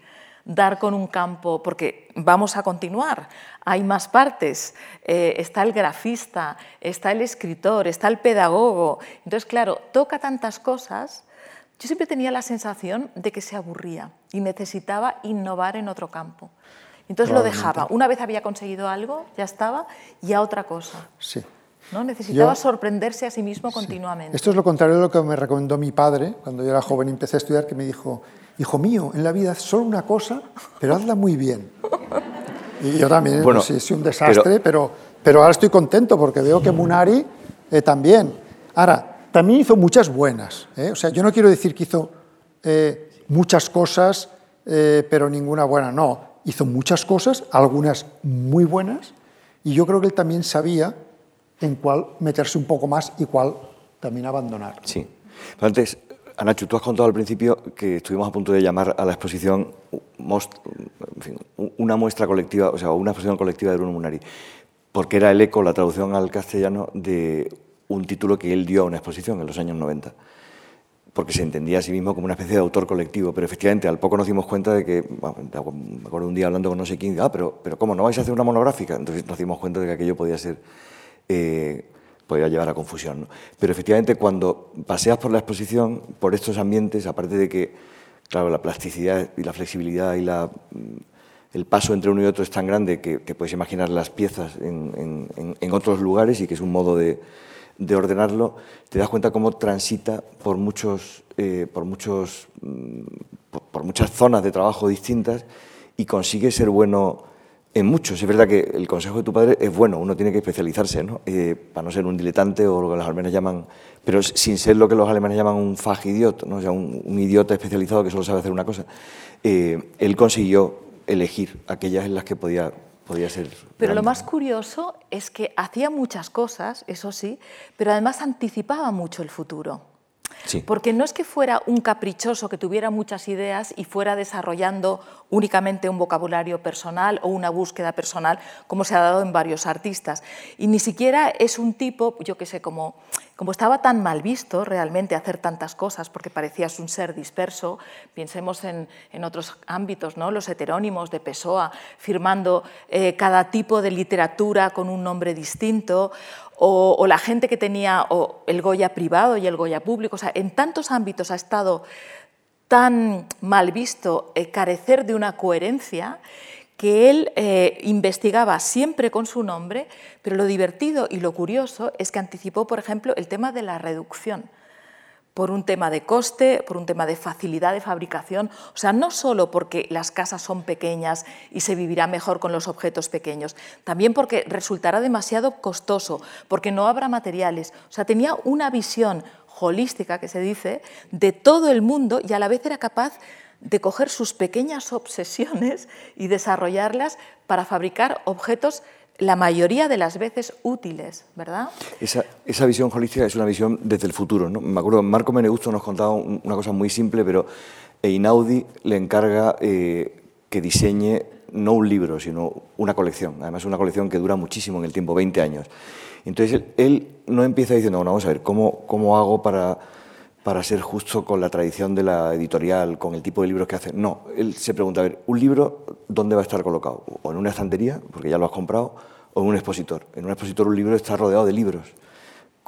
dar con un campo, porque vamos a continuar, hay más partes, eh, está el grafista, está el escritor, está el pedagogo. Entonces, claro, toca tantas cosas. Yo siempre tenía la sensación de que se aburría y necesitaba innovar en otro campo. Entonces lo dejaba. Una vez había conseguido algo, ya estaba, y a otra cosa. Sí. ¿No? Necesitaba sorprenderse a sí mismo continuamente. Esto es lo contrario de lo que me recomendó mi padre cuando yo era joven y empecé a estudiar, que me dijo, hijo mío, en la vida es solo una cosa, pero hazla muy bien. Y yo también, bueno, sí, sí, un desastre, pero, pero, ahora estoy contento porque veo que Munari eh, también. Ahora, también hizo muchas buenas. ¿eh? O sea, yo no quiero decir que hizo eh, muchas cosas, pero ninguna buena. No, hizo muchas cosas, algunas muy buenas, y yo creo que él también sabía en cuál meterse un poco más y cuál también abandonar. Sí. Antes, Anachu, tú has contado al principio que estuvimos a punto de llamar a la exposición una muestra colectiva, o sea, una exposición colectiva de Bruno Munari, porque era el eco, la traducción al castellano de un título que él dio a una exposición en los años 90 porque se entendía a sí mismo como una especie de autor colectivo, pero efectivamente al poco nos dimos cuenta de que, me acuerdo un día hablando con no sé quién, ah, pero, pero ¿cómo? ¿No vais a hacer una monográfica? Entonces nos dimos cuenta de que aquello podía ser, eh, podía llevar a confusión. Pero efectivamente cuando paseas por la exposición, por estos ambientes, aparte de que, claro, la plasticidad y la flexibilidad y la, el paso entre uno y otro es tan grande que, puedes imaginar las piezas en, otros lugares y que es un modo de de ordenarlo, te das cuenta cómo transita por, muchos, eh, por, muchos, mm, por, muchas zonas de trabajo distintas y consigue ser bueno en muchos. Es verdad que el consejo de tu padre es bueno, uno tiene que especializarse, ¿no? Eh, para no ser un diletante o lo que los alemanes llaman, pero sin ser lo que los alemanes llaman un fagidiot, ¿no? o sea, un, idiota especializado que solo sabe hacer una cosa. Eh, él consiguió elegir aquellas en las que podía ser. Pero lo más curioso es que hacía muchas cosas, eso sí, pero además anticipaba mucho el futuro. Porque no es que fuera un caprichoso que tuviera muchas ideas y fuera desarrollando únicamente un vocabulario personal o una búsqueda personal, como se ha dado en varios artistas. Y ni siquiera es un tipo, yo que sé, como, como estaba tan mal visto realmente hacer tantas cosas, porque parecías un ser disperso, pensemos en, otros ámbitos, ¿no? los heterónimos de Pessoa, firmando eh, cada tipo de literatura con un nombre distinto, o, la gente que tenía el Goya privado y el Goya público. O sea, en tantos ámbitos ha estado tan mal visto eh, carecer de una coherencia que él eh, investigaba siempre con su nombre, pero lo divertido y lo curioso es que anticipó, por ejemplo, el tema de la reducción por un tema de coste, por un tema de facilidad de fabricación, o sea, no solo porque las casas son pequeñas y se vivirá mejor con los objetos pequeños, también porque resultará demasiado costoso, porque no habrá materiales, o sea, tenía una visión holística, que se dice, de todo el mundo y a la vez era capaz de coger sus pequeñas obsesiones y desarrollarlas para fabricar objetos la mayoría de las veces útiles, ¿verdad? Esa, esa, visión holística es una visión desde el futuro. ¿no? Me acuerdo, Marco Menegusto nos contaba una cosa muy simple, pero Einaudi le encarga eh, que diseñe no un libro, sino una colección. Además, una colección que dura muchísimo en el tiempo, 20 años. Entonces, él, no empieza diciendo, bueno, vamos a ver, ¿cómo, cómo hago para, para ser justo con la tradición de la editorial, con el tipo de libros que hace? No, él se pregunta, a ver, ¿un libro dónde va a estar colocado? ¿O en una estantería, porque ya lo has comprado? o en un expositor. En un expositor un libro está rodeado de libros,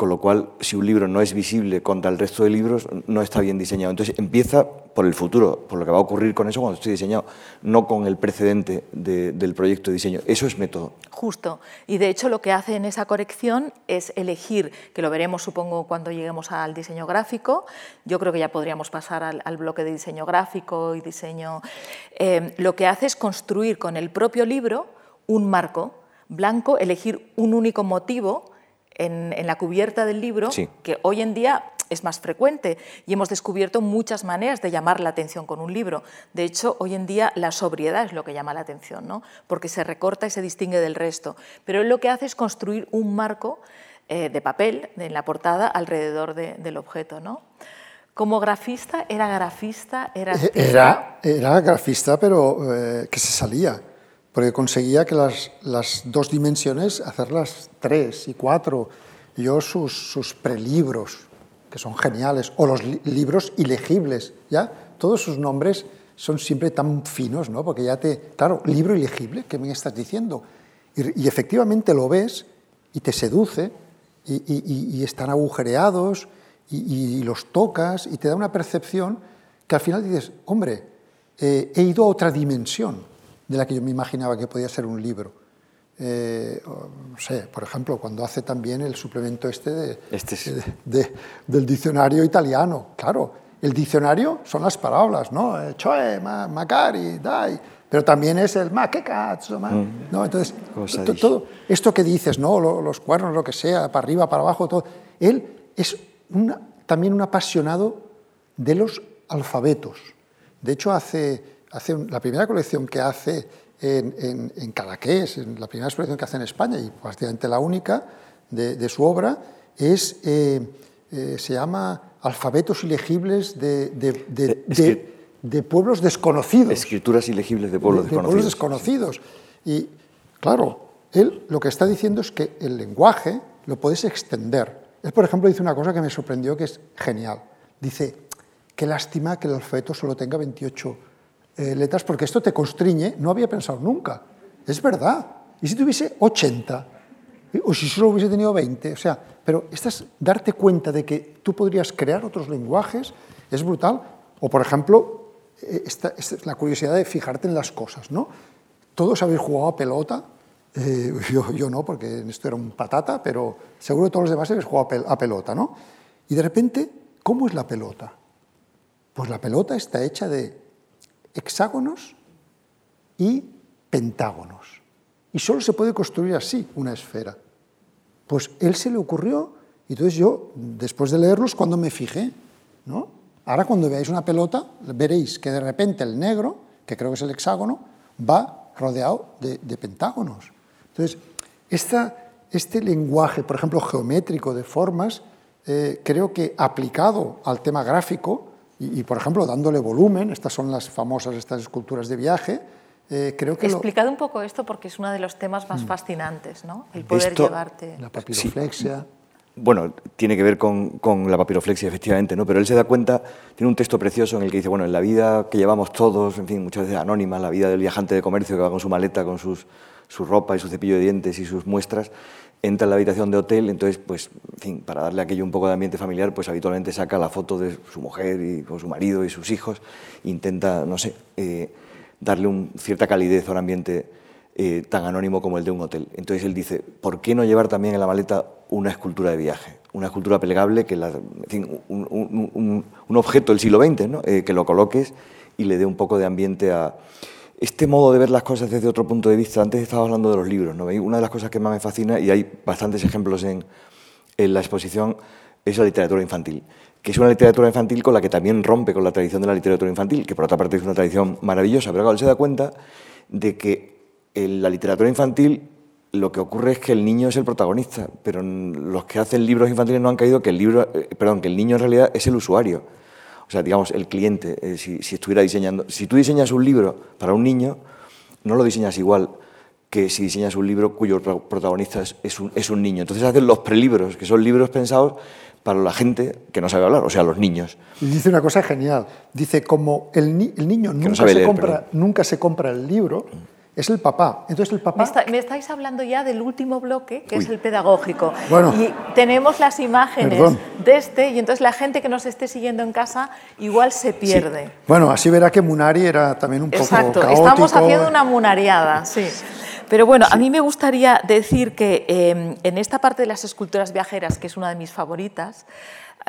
con lo cual si un libro no es visible contra el resto de libros, no está bien diseñado. Entonces empieza por el futuro, por lo que va a ocurrir con eso cuando esté diseñado, no con el precedente del proyecto de diseño. Eso es método. Justo. Y de hecho lo que hace en esa corrección es elegir, que lo veremos supongo cuando lleguemos al diseño gráfico, yo creo que ya podríamos pasar al, bloque de diseño gráfico y diseño, eh, lo que hace es construir con el propio libro un marco blanco, elegir un único motivo en, la cubierta del libro, que hoy en día es más frecuente y hemos descubierto muchas maneras de llamar la atención con un libro. De hecho, hoy en día la sobriedad es lo que llama la atención, ¿no? porque se recorta y se distingue del resto. Pero él lo que hace es construir un marco eh, de papel en la portada alrededor del objeto. ¿no? Como grafista, ¿era grafista? ¿Era, eh, era, era grafista, pero eh, que se salía porque conseguía que las, las, dos dimensiones, hacerlas tres y cuatro. Yo sus, sus prelibros, que son geniales, o los libros ilegibles, ¿ya? Todos sus nombres son siempre tan finos, ¿no? Porque ya te, claro, libro ilegible, ¿qué me estás diciendo? Y, y efectivamente lo ves y te seduce y, y, y están agujereados y, los tocas y te da una percepción que al final dices, hombre, eh, he ido a otra dimensión de la que yo me imaginaba que podía ser un libro. Eh, no sé, por ejemplo, cuando hace también el suplemento este, de, este sí. de, de, del diccionario italiano. Claro, el diccionario son las palabras, ¿no? Eh, Choe, ma, Macari, Dai, pero también es el ma, qué cazzo, ma. Mm. ¿no? Entonces, to, todo esto que dices, ¿no? Los cuernos, lo que sea, para arriba, para abajo, todo. Él es una, también un apasionado de los alfabetos. De hecho, hace, hace un, la primera colección que hace en, en, en, Cadaqués, en la primera exposición que hace en España, y prácticamente la única de, de su obra, es, eh, eh, se llama Alfabetos ilegibles de, de, de, de, pueblos desconocidos. Escrituras ilegibles de pueblos desconocidos. pueblos desconocidos. Y claro, él lo que está diciendo es que el lenguaje lo puedes extender. Él, por ejemplo, dice una cosa que me sorprendió que es genial. Dice, qué lástima que el alfabeto solo tenga 28 eh, letras, porque esto te constriñe, no había pensado nunca. Es verdad. ¿Y si tuviese 80? O si solo hubiese tenido 20. O sea, pero estás, darte cuenta de que tú podrías crear otros lenguajes es brutal. O, por ejemplo, eh, esta, esta es la curiosidad de fijarte en las cosas, ¿no? Todos habéis jugado a pelota, eh, yo, yo, no, porque esto era un patata, pero seguro todos los demás habéis jugado a pelota, ¿no? Y de repente, ¿cómo es la pelota? Pues la pelota está hecha de hexágonos y pentágonos. Y solo se puede construir así una esfera. Pues él se le ocurrió, y entonces yo, después de leerlos, cuando me fijé, ¿no? Ahora cuando veáis una pelota, veréis que de repente el negro, que creo que es el hexágono, va rodeado de, pentágonos. Entonces, esta, este lenguaje, por ejemplo, geométrico de formas, eh, creo que aplicado al tema gráfico, y, y, por ejemplo, dándole volumen, estas son las famosas estas esculturas de viaje, eh, creo que Explicad lo... un poco esto porque es uno de los temas más mm. fascinantes, ¿no? El poder esto, llevarte... La papiroflexia... Sí. Bueno, tiene que ver con, con, la papiroflexia, efectivamente, ¿no? Pero él se da cuenta, tiene un texto precioso en el que dice, bueno, en la vida que llevamos todos, en fin, muchas veces anónima, la vida del viajante de comercio que va con su maleta, con sus su ropa y su cepillo de dientes y sus muestras, entra en la habitación de hotel, entonces, pues, en fin, para darle aquello un poco de ambiente familiar, pues habitualmente saca la foto de su mujer y con su marido y sus hijos, intenta, no sé, eh, darle un, cierta calidez a un ambiente eh, tan anónimo como el de un hotel. Entonces él dice, ¿por qué no llevar también en la maleta una escultura de viaje? Una escultura plegable, que la, en fin, un, objeto del siglo XX, ¿no? eh, que lo coloques y le dé un poco de ambiente a este modo de ver las cosas desde otro punto de vista, antes estaba hablando de los libros, ¿no? una de las cosas que más me fascina, y hay bastantes ejemplos en, la exposición, es la literatura infantil, que es una literatura infantil con la que también rompe con la tradición de la literatura infantil, que por otra parte es una tradición maravillosa, pero claro, él se da cuenta de que en la literatura infantil lo que ocurre es que el niño es el protagonista, pero los que hacen libros infantiles no han caído que el libro, eh, perdón, que el niño en realidad es el usuario o sea, digamos, el cliente, eh, si, si, estuviera diseñando, si tú diseñas un libro para un niño, no lo diseñas igual que si diseñas un libro cuyo protagonista es, es, un, es un, niño. Entonces hacen los prelibros, que son libros pensados para la gente que no sabe hablar, o sea, los niños. Y dice una cosa genial, dice, como el, ni el niño nunca, no se leer, compra, nunca se compra el libro, es el papá. Entonces el papá... Me, está, me, estáis hablando ya del último bloque, que Uy. es el pedagógico. Bueno, y tenemos las imágenes perdón. de este, y entonces la gente que nos esté siguiendo en casa igual se pierde. Sí. Bueno, así verá que Munari era también un poco Exacto, caótico. estamos haciendo una munariada, sí. Pero bueno, sí. a mí me gustaría decir que eh, en esta parte de las esculturas viajeras, que es una de mis favoritas,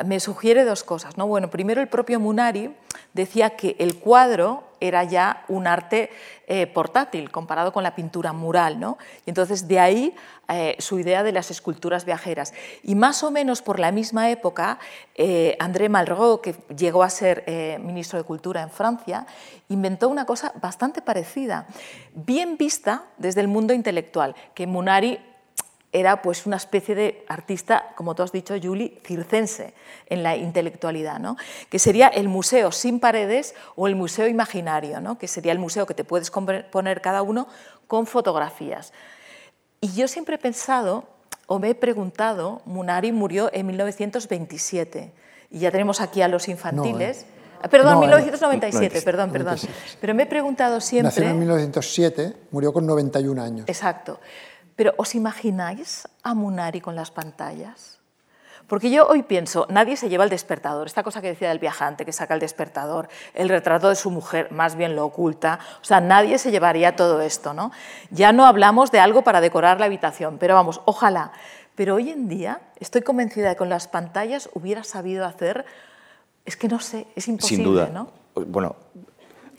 me sugiere dos cosas. ¿no? Bueno, primero, el propio Munari decía que el cuadro era ya un arte eh, portátil comparado con la pintura mural. ¿no? Y entonces, de ahí eh, su idea de las esculturas viajeras. Y más o menos por la misma época, eh, André Malraux, que llegó a ser ministro de Cultura en Francia, inventó una cosa bastante parecida, bien vista desde el mundo intelectual, que Munari era pues una especie de artista, como tú has dicho, Juli, circense en la intelectualidad, ¿no? que sería el museo sin paredes o el museo imaginario, ¿no? que sería el museo que te puedes poner cada uno con fotografías. Y yo siempre he pensado, o me he preguntado, Munari murió en 1927, y ya tenemos aquí a los infantiles. No, eh. Perdón, No, 1997, no, perdón, perdón. Pero me he preguntado Nació en siempre... 1907, murió con 91 años. Exacto. Pero ¿os imagináis a Munari con las pantallas? Porque yo hoy pienso, nadie se lleva el despertador, esta cosa que decía del viajante que saca el despertador, el retrato de su mujer, más bien lo oculta, o sea, nadie se llevaría todo esto, ¿no? Ya no hablamos de algo para decorar la habitación, pero vamos, ojalá. Pero hoy en día estoy convencida de que con las pantallas hubiera sabido hacer, es que no sé, es imposible, Sin duda. ¿no? Bueno,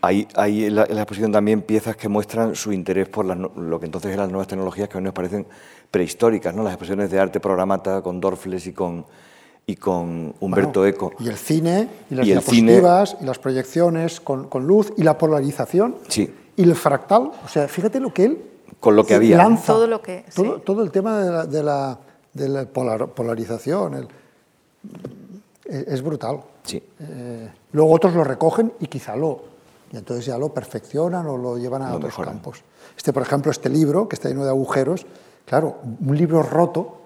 hay, hay en, la, en la exposición también piezas que muestran su interés por las lo que entonces eran las nuevas tecnologías que hoy nos parecen prehistóricas, ¿no? Las exposiciones de arte programata con Dorfles y con, y con Humberto Bueno, Eco. Y el cine, y las Y cine- diapositivas, y las proyecciones con, con luz, y la polarización, Sí. y el fractal. O sea, fíjate lo que él Con lo que había. lanza. Todo lo que- Todo, sí. todo el tema de la, de la- de la polar- polarización. el- es, es brutal. Sí. Eh, luego otros lo recogen y quizá lo... Y entonces ya lo perfeccionan o lo llevan a Lo otros mejoran. campos. Este, por ejemplo, este libro, que está lleno de agujeros, claro, un libro roto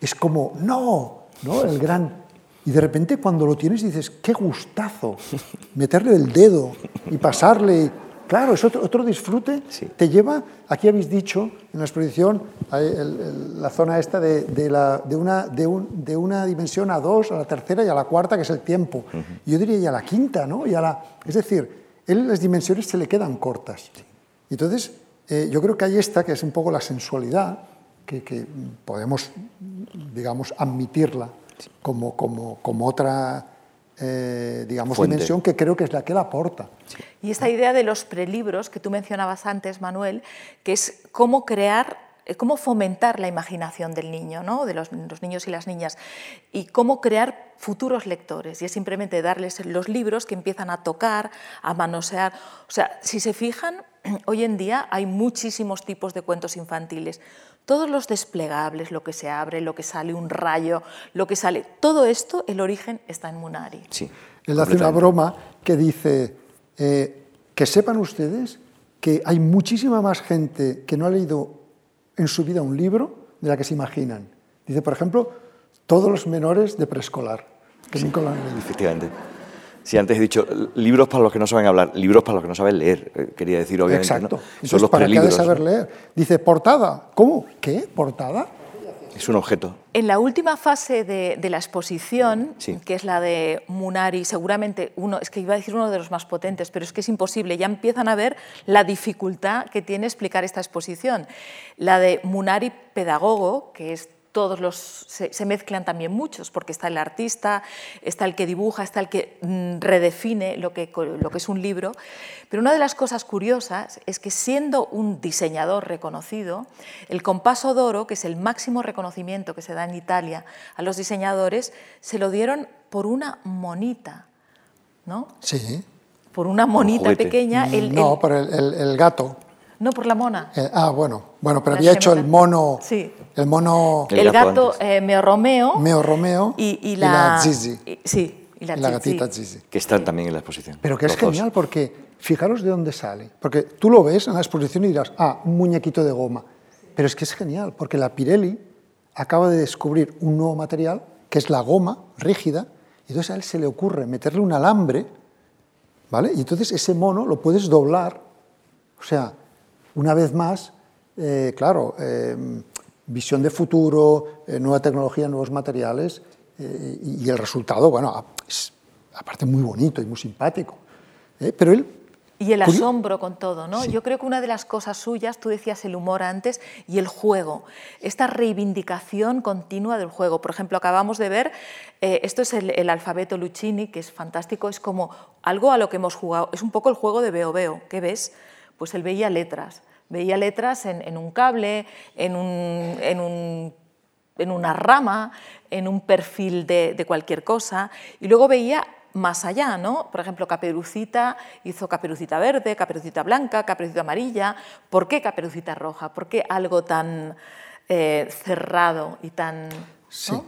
es como, no, ¿no? El gran... Y de repente cuando lo tienes dices, qué gustazo, meterle el dedo y pasarle... Claro, es otro, otro disfrute, Sí. te lleva, aquí habéis dicho, en la exposición, hay el- el- la zona esta de, de la- de una, de, un- de una dimensión a dos, a la tercera y a la cuarta, que es el tiempo. Yo diría y a la quinta, ¿no? Y a la, es decir, él las dimensiones se le quedan cortas. Y Entonces, eh, yo creo que hay esta, que es un poco la sensualidad, que, que podemos, digamos, admitirla como, como, como otra, eh, digamos, Fuente. dimensión que creo que es la que él aporta. Y esta idea de los prelibros que tú mencionabas antes, Manuel, que es cómo crear, cómo fomentar la imaginación del niño, ¿no? de los, los niños y las niñas, y cómo crear futuros lectores. Y es simplemente darles los libros que empiezan a tocar, a manosear. O sea, si se fijan, hoy en día hay muchísimos tipos de cuentos infantiles. Todos los desplegables, lo que se abre, lo que sale, un rayo, lo que sale, todo esto, el origen está en Munari. Sí. Él hace una broma que dice, eh, que sepan ustedes que hay muchísima más gente que no ha leído en su vida un libro de la que se imaginan. Dice, por ejemplo, todos los menores de preescolar, que nunca lo han leído. Efectivamente. Sí, antes he dicho, libros para los que no saben hablar, libros para los que no saben leer, eh, quería decir, obviamente. Exacto. ¿no? Entonces, Son los ¿para qué ha de saber leer? Dice, portada. ¿Cómo? ¿Qué? ¿Portada? Es un objeto. En la última fase de, de la exposición, Sí. que es la de Munari, seguramente uno, es que iba a decir uno de los más potentes, pero es que es imposible, ya empiezan a ver la dificultad que tiene explicar esta exposición. La de Munari Pedagogo, que es todos los, se, se mezclan también muchos, porque está el artista, está el que dibuja, está el que mm, redefine lo que, lo que es un libro. Pero una de las cosas curiosas es que siendo un diseñador reconocido, el Compasso d'Oro, que es el máximo reconocimiento que se da en Italia a los diseñadores, se lo dieron por una monita, ¿no? Sí. Por una monita pequeña. el- no, el- por el, el- el gato. No, por la mona. Eh, ah, bueno. Bueno, pero La había hecho el mono. Sí. El mono El El, gato eh, Meo Romeo. Meo Romeo y, y y la, la Zizi. y- sí, y la, y la Zizi. gatita Zizi. que están también en la exposición. Pero que es dos. genial porque fijaros de dónde sale. Porque tú lo ves en la exposición y dirás, ah, un muñequito de goma. Pero es que es genial porque la Pirelli acaba de descubrir un nuevo material que es la goma rígida y entonces a él se le ocurre meterle un alambre, ¿vale? Y entonces ese mono lo puedes doblar. O sea, una vez más, eh, claro, eh, visión de futuro, eh, nueva tecnología, nuevos materiales eh, y, el resultado, bueno, es aparte muy bonito y muy simpático. ¿eh? Pero él... Y el asombro con todo, ¿no? Yo creo que una de las cosas suyas, tú decías el humor antes, y el juego, esta reivindicación continua del juego. Por ejemplo, acabamos de ver, eh, esto es el, el alfabeto Lucchini, que es fantástico, es como algo a lo que hemos jugado, es un poco el juego de Veo Veo, ¿qué ves? Pues él veía letras, veía letras en, un cable, en un, en un en una rama, en un perfil de, de cualquier cosa, y luego veía más allá, ¿no? Por ejemplo, Caperucita hizo Caperucita verde, Caperucita blanca, Caperucita amarilla. ¿Por qué Caperucita roja? ¿Por qué algo tan eh, cerrado y tan... Sí. ¿no?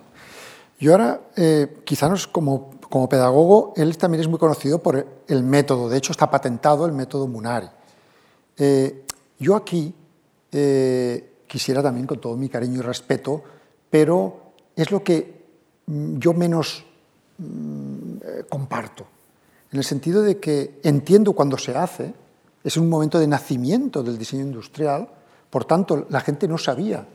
Yo ahora, eh, quizá no es como, como pedagogo, él también es muy conocido por el método, de hecho está patentado el método Munari. Eh, yo aquí eh, quisiera también, con todo mi cariño y respeto, pero es lo que mm, yo menos mm, comparto. En el sentido de que entiendo cuando se hace, es un momento de nacimiento del diseño industrial, por tanto la gente no sabía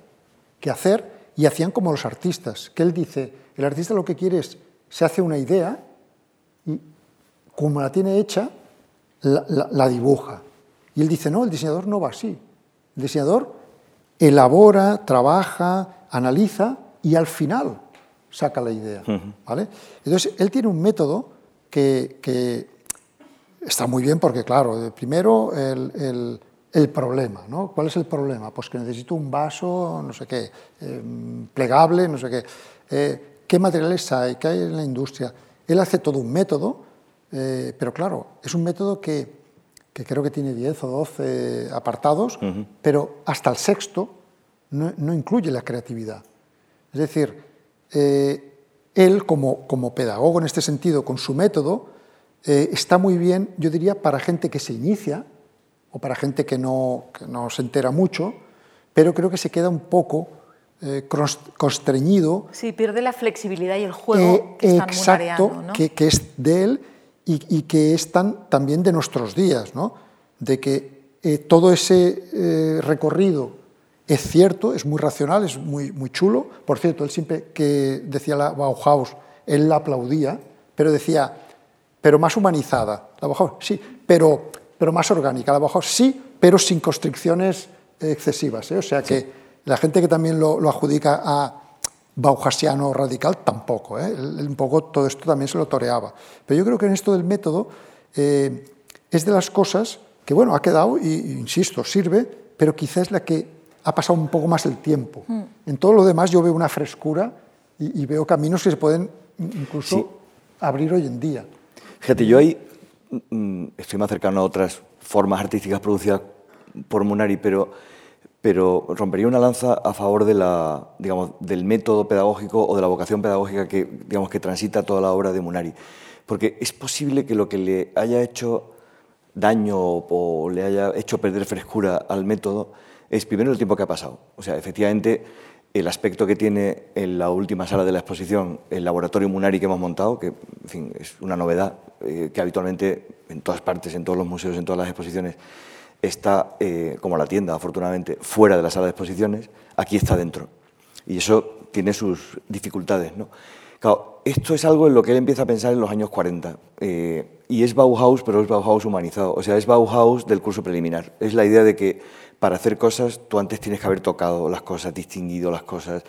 qué hacer y hacían como los artistas, que él dice, el artista lo que quiere es, se hace una idea y como la tiene hecha, la dibuja. Y él dice, no, el diseñador no va así. El diseñador elabora, trabaja, analiza y al final saca la idea. ¿vale? Entonces, él tiene un método que, está muy bien porque, claro, primero el, problema. ¿no? ¿Cuál es el problema? Pues que necesito un vaso, no sé qué, em, plegable, no sé qué. Eh, ¿Qué materiales hay? ¿Qué hay en la industria? Él hace todo un método, eh, pero claro, es un método que, creo que tiene 10 o 12 apartados, pero hasta el sexto no, incluye la creatividad. Es decir, eh, él como, como, pedagogo en este sentido, con su método, eh, está muy bien, yo diría, para gente que se inicia o para gente que no, no se entera mucho, pero creo que se queda un poco eh, constreñido. Sí, pierde la flexibilidad y el juego que están exacto, que, que, es de él y, que es tan, también de nuestros días, ¿no? de que todo ese recorrido es cierto, es muy racional, es muy, muy chulo. Por cierto, él siempre que decía la Bauhaus, él la aplaudía, pero decía, pero más humanizada. La Bauhaus, sí, pero, pero más orgánica. La Bauhaus, sí, pero sin constricciones excesivas. ¿eh? O sea que la gente que también lo, adjudica a bauhasiano radical, tampoco. ¿eh? un poco todo esto también se lo toreaba. Pero yo creo que en esto del método eh, es de las cosas que, bueno, ha quedado, y, insisto, sirve, pero quizás es la que ha pasado un poco más el tiempo. Mm. En todo lo demás yo veo una frescura y, veo caminos que se pueden incluso abrir hoy en día. Fíjate, yo ahí mm, estoy más cercano a otras formas artísticas producidas por Munari, pero, pero rompería una lanza a favor de la, digamos, del método pedagógico o de la vocación pedagógica que, digamos, que transita toda la obra de Munari. Porque es posible que lo que le haya hecho daño o le haya hecho perder frescura al método es primero el tiempo que ha pasado. O sea, efectivamente, el aspecto que tiene en la última sala de la exposición el laboratorio Munari que hemos montado, que es una novedad eh, que habitualmente en todas partes, en todos los museos, en todas las exposiciones, está, eh, como la tienda, afortunadamente, fuera de la sala de exposiciones, aquí está dentro. Y eso tiene sus dificultades. ¿no? Claro, esto es algo en lo que él empieza a pensar en los años 40. Eh, y es Bauhaus, pero es Bauhaus humanizado. O sea, es Bauhaus del curso preliminar. Es la idea de que para hacer cosas tú antes tienes que haber tocado las cosas, distinguido las cosas,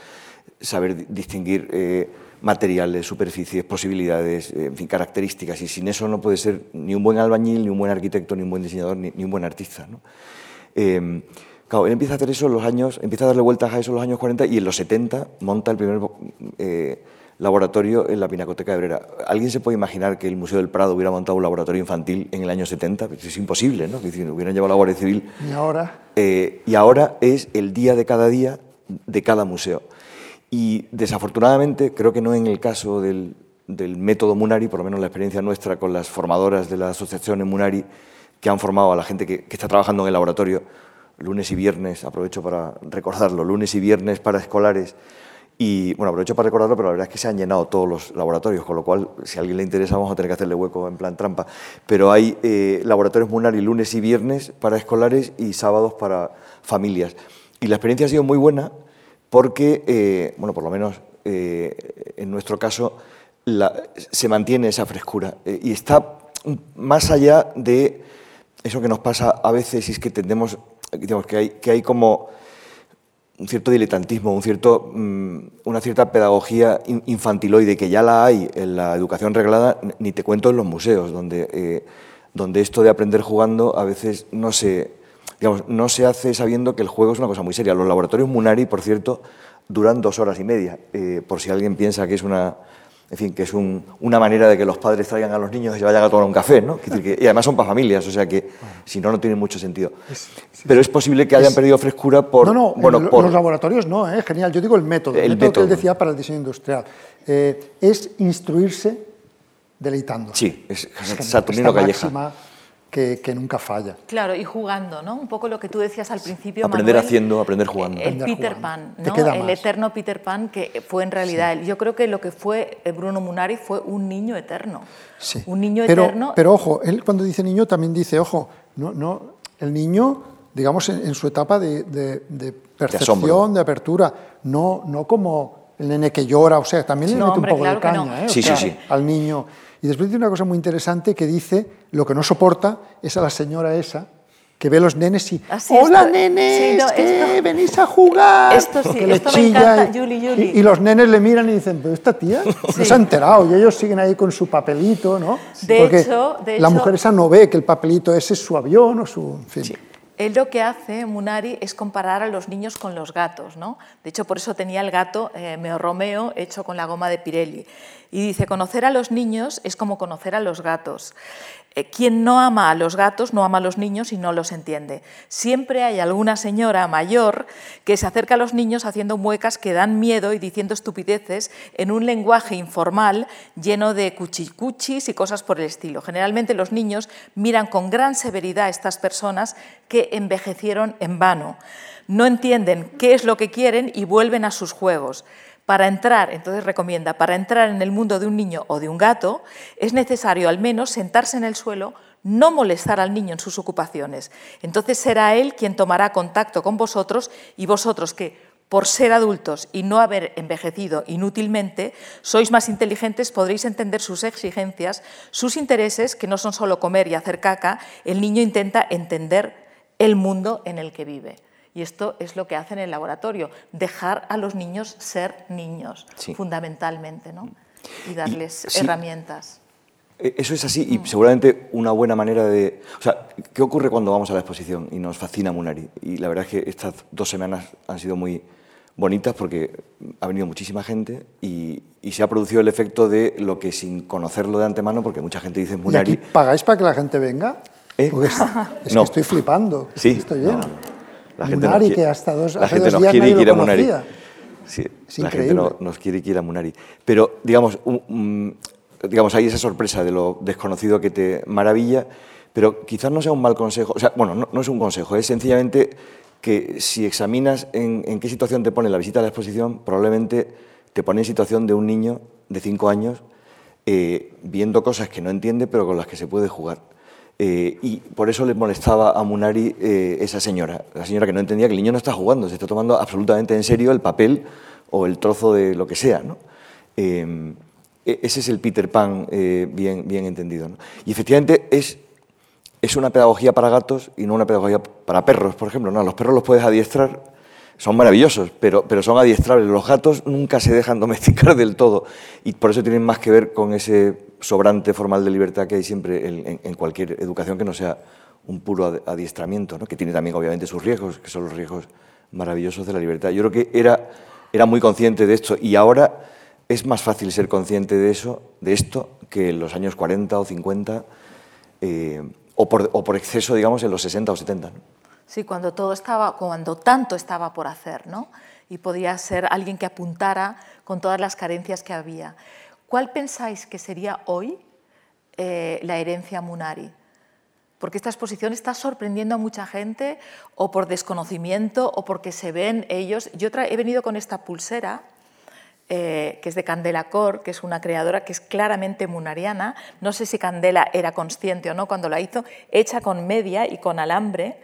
saber distinguir eh, materiales, superficies, posibilidades, eh, en fin, características. Y sin eso no puede ser ni un buen albañil, ni un buen arquitecto, ni un buen diseñador, ni, un buen artista. ¿no? Em, claro, él empieza a hacer eso en los años, empieza a darle vueltas a eso en los años 40 y en los 70 monta el primer eh, laboratorio en la Pinacoteca de Brera. ¿Alguien se puede imaginar que el Museo del Prado hubiera montado un laboratorio infantil en el año 70? Pues es imposible, ¿no? Hubieran llevado la Guardia Civil. ¿Y ahora? Eh, y ahora es el día de cada día de cada museo. Y desafortunadamente, creo que no en el caso del, método Munari, por lo menos la experiencia nuestra con las formadoras de la asociación Munari, que han formado a la gente que, que está trabajando en el laboratorio, lunes y viernes, aprovecho para recordarlo, lunes y viernes para escolares, y bueno, aprovecho para recordarlo, pero la verdad es que se han llenado todos los laboratorios, con lo cual, si a alguien le interesa, vamos a tener que hacerle hueco en plan trampa. Pero hay eh, laboratorios Munari lunes y viernes para escolares y sábados para familias. Y la experiencia ha sido muy buena porque, eh, bueno, por lo menos eh, en nuestro caso, se mantiene esa frescura y está más allá de eso que nos pasa a veces y es que tendemos, digamos, que hay, que hay como un cierto diletantismo, un cierto, mm, una cierta pedagogía infantiloide que ya la hay en la educación reglada, ni te cuento en los museos, donde, eh, donde esto de aprender jugando a veces no se, digamos, no se hace sabiendo que el juego es una cosa muy seria. Los laboratorios Munari, por cierto, duran dos horas y media, eh, por si alguien piensa que es una en fin, que es una manera de que los padres traigan a los niños y se vayan a tomar un café, ¿no? y además son para familias, o sea que si no, no tiene mucho sentido. Pero es posible que hayan perdido frescura por... No, no, bueno, los laboratorios no, ¿eh? genial. Yo digo el método, el, método, que él decía para el diseño industrial. Eh, es instruirse deleitando. Sí, es Saturnino Calleja. Que, que, nunca falla. Claro, y jugando, ¿no? Un poco lo que tú decías al principio. Aprender Manuel, haciendo, aprender jugando. El Peter jugando. Pan, Te ¿no? queda El más. eterno Peter Pan que fue en realidad él. Yo creo que lo que fue eh, Bruno Munari fue un niño eterno. Sí. Un niño pero, eterno. Pero ojo, él cuando dice niño también dice, ojo, no, no, el niño, digamos, en, en su etapa de, de- de percepción, de, apertura, no, no como el nene que llora, o sea, también le No, mete hombre, un poco claro de que no. caña ¿eh? O Sí, sí, sea, sí. al niño. Y después dice una cosa muy interesante que dice, lo que no soporta es a la señora esa, que ve a los nenes y, sí, hola esto- nenes, sí, no, venís a jugar. Esto sí, le esto me chilla encanta, y- Yuli, Yuli. y- y los nenes le miran y dicen, pero esta tía no se ha enterado y ellos siguen ahí con su papelito, ¿no? De Porque hecho- de la hecho- mujer esa no ve que el papelito ese es su avión o su... En fin. Él lo que hace, Munari, es comparar a los niños con los gatos. ¿no? De hecho, por eso tenía el gato eh, Meo Romeo hecho con la goma de Pirelli. Y dice, conocer a los niños es como conocer a los gatos. Eh, quien no ama a los gatos no ama a los niños y no los entiende. Siempre hay alguna señora mayor que se acerca a los niños haciendo muecas que dan miedo y diciendo estupideces en un lenguaje informal lleno de cuchicuchis y cosas por el estilo. Generalmente los niños miran con gran severidad a estas personas que envejecieron en vano. No entienden qué es lo que quieren y vuelven a sus juegos. Para entrar, entonces recomienda, para entrar en el mundo de un niño o de un gato, es necesario al menos sentarse en el suelo, no molestar al niño en sus ocupaciones. Entonces será él quien tomará contacto con vosotros y vosotros que, por ser adultos y no haber envejecido inútilmente, sois más inteligentes, podréis entender sus exigencias, sus intereses, que no son solo comer y hacer caca, el niño intenta entender el mundo en el que vive. Y esto es lo que hace en el laboratorio, dejar a los niños ser niños, Sí. fundamentalmente, ¿no? y darles sí. herramientas. Eh, Eso es así y seguramente una buena manera de... O sea, ¿qué ocurre cuando vamos a la exposición y nos fascina Munari? Y la verdad es que estas dos semanas han sido muy bonitas porque ha venido muchísima gente y, y se ha producido el efecto de lo que sin conocerlo de antemano, porque mucha gente dice ¿Y aquí Munari... pagáis para que la gente venga? ¿Eh? Porque es, es No. que estoy flipando. Sí, Estoy no, lleno. no. La gente nos Munari, quiere- que hasta dos, la hace gente dos nos días quiere nadie lo a Munari. conocía. Sí, Es la gente no- nos quiere quiere a Munari. Pero, digamos, un- un- digamos, hay esa sorpresa de lo desconocido que te maravilla, pero quizás no sea un mal consejo. O sea, bueno, no, no es un consejo, es sencillamente que si examinas en, en qué situación te pone la visita a la exposición, probablemente te pone en situación de un niño de cinco años eh, viendo cosas que no entiende, pero con las que se puede jugar. Eh, y por eso le molestaba a Munari eh, esa señora, la señora que no entendía que el niño no está jugando, se está tomando absolutamente en serio el papel o el trozo de lo que sea. ¿no? Eh, e- ese es el Peter Pan bien, bien entendido. Y efectivamente es, es una pedagogía para gatos y no una pedagogía para perros, por ejemplo. No, los perros los puedes adiestrar, son maravillosos, pero, pero son adiestrables. Los gatos nunca se dejan domesticar del todo y por eso tienen más que ver con ese sobrante formal de libertad que hay siempre en, cualquier educación que no sea un puro adiestramiento, ¿no? que tiene también obviamente sus riesgos, que son los riesgos maravillosos de la libertad. Yo creo que era, era muy consciente de esto y ahora es más fácil ser consciente de eso, de esto, que en los años 40 o 50 eh, o, por, exceso, digamos, en los 60 o 70. ¿no? Sí, cuando todo estaba, cuando tanto estaba por hacer, ¿no? Y podía ser alguien que apuntara con todas las carencias que había. ¿Cuál pensáis que sería hoy eh, la herencia Munari? Porque esta exposición está sorprendiendo a mucha gente, o por desconocimiento, o porque se ven ellos. Yo he venido con esta pulsera, eh, que es de Candela Cor, que es una creadora que es claramente munariana. No sé si Candela era consciente o no cuando la hizo, hecha con media y con alambre.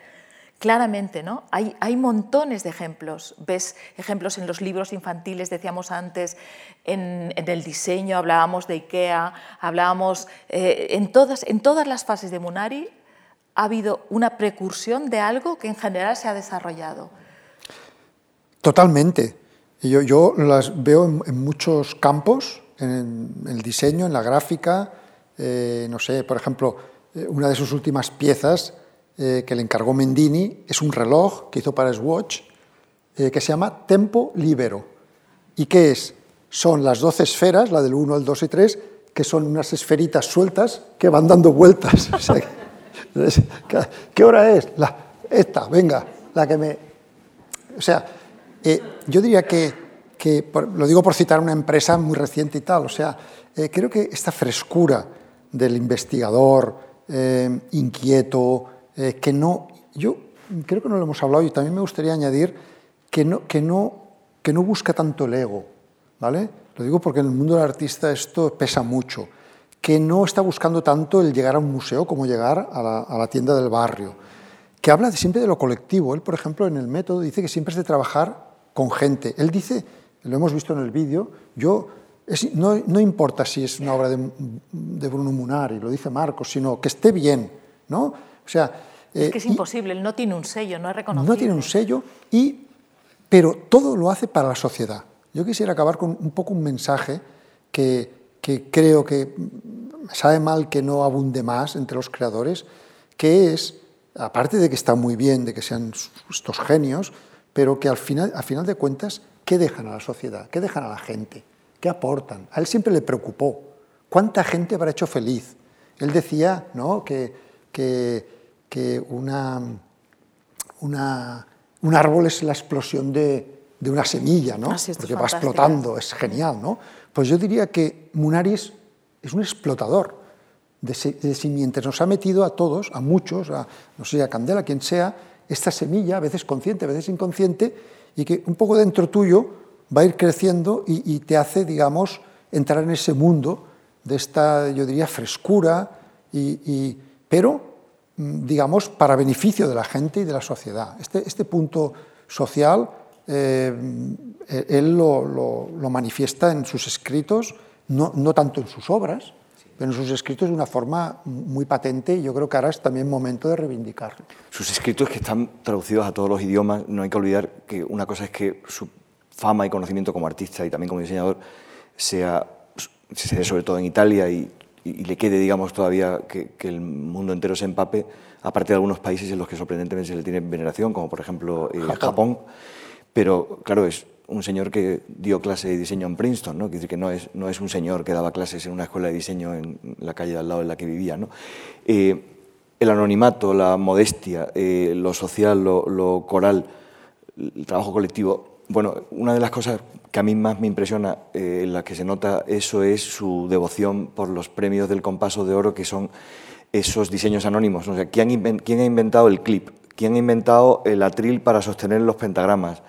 Claramente, ¿no? Hay, hay montones de ejemplos. Ves ejemplos en los libros infantiles, decíamos antes, en, el diseño, hablábamos de IKEA, hablábamos. eh, en, todas, en todas las fases de Munari ha habido una precursión de algo que en general se ha desarrollado. Totalmente. Yo, yo las veo en, en muchos campos, en el diseño, en la gráfica. eh, no sé, por ejemplo, eh, una de sus últimas piezas eh, que le encargó Mendini es un reloj que hizo para Swatch eh, que se llama Tempo Libero. ¿Y qué es? Son las 12 esferas, la del 1, el 2 y 3, que son unas esferitas sueltas que van dando vueltas. ¿Qué hora es? La, esta, venga, la que me... O sea, eh, yo diría que, que lo digo por citar una empresa muy reciente y tal, o sea, creo que esta frescura del investigador, inquieto, eh, que no... Yo creo que no lo hemos hablado y también me gustaría añadir que no, que no, que no busca tanto el ego, ¿vale? Lo digo porque en el mundo del artista esto pesa mucho, que no está buscando tanto el llegar a un museo como llegar a la, tienda del barrio, que habla siempre de lo colectivo. Él, por ejemplo, en el método dice que siempre es de trabajar con gente. Él dice, lo hemos visto en el vídeo, yo no, no, importa si es una obra de, de, Bruno Munari, lo dice Marcos, sino que esté bien, ¿no? O sea, es que es eh, imposible, él no tiene un sello, no es reconocido. No tiene un sello, y, pero todo lo hace para la sociedad. Yo quisiera acabar con un poco un mensaje que, que creo que sabe mal que no abunde más entre los creadores, que es, aparte de que está muy bien, de que sean estos genios, pero que al final, al final de cuentas, ¿qué dejan a la sociedad? ¿Qué dejan a la gente? ¿Qué aportan? A él siempre le preocupó. ¿Cuánta gente habrá hecho feliz? Él decía ¿no? que, que, que una, una, un árbol es la explosión de, de una semilla, ¿no? porque va explotando, es genial. ¿no? Pues yo diría que Munari es, un explotador de, de simientes. Nos ha metido a todos, a muchos, a, no sé, a Candela, quien sea, esta semilla, a veces consciente, a veces inconsciente, y que un poco dentro tuyo va a ir creciendo y, te hace, digamos, entrar en ese mundo de esta, yo diría, frescura, y, pero, digamos, para beneficio de la gente y de la sociedad. Este, este punto social, eh, él lo, manifiesta en sus escritos, no, no tanto en sus obras, pero en sus escritos de una forma muy patente y yo creo que ahora es también momento de reivindicarlo. Sus escritos que están traducidos a todos los idiomas, no hay que olvidar que una cosa es que su fama y conocimiento como artista y también como diseñador sea, se sobre todo en Italia y, le quede, digamos, todavía que, el mundo entero se empape, aparte de algunos países en los que sorprendentemente se le tiene veneración, como por ejemplo eh, Japón. Pero claro, es un señor que dio clase de diseño en Princeton, ¿no? decir que no es, no es un señor que daba clases en una escuela de diseño en la calle de al lado en la que vivía. ¿no? Eh, el anonimato, la modestia, eh, lo social, lo, lo coral, el trabajo colectivo, bueno, una de las cosas que a mí más me impresiona, eh, en la que se nota eso, es su devoción por los premios del compaso de oro, que son esos diseños anónimos. O sea, ¿quién, ¿quién ha inventado el clip? ¿Quién ha inventado el atril para sostener los pentagramas?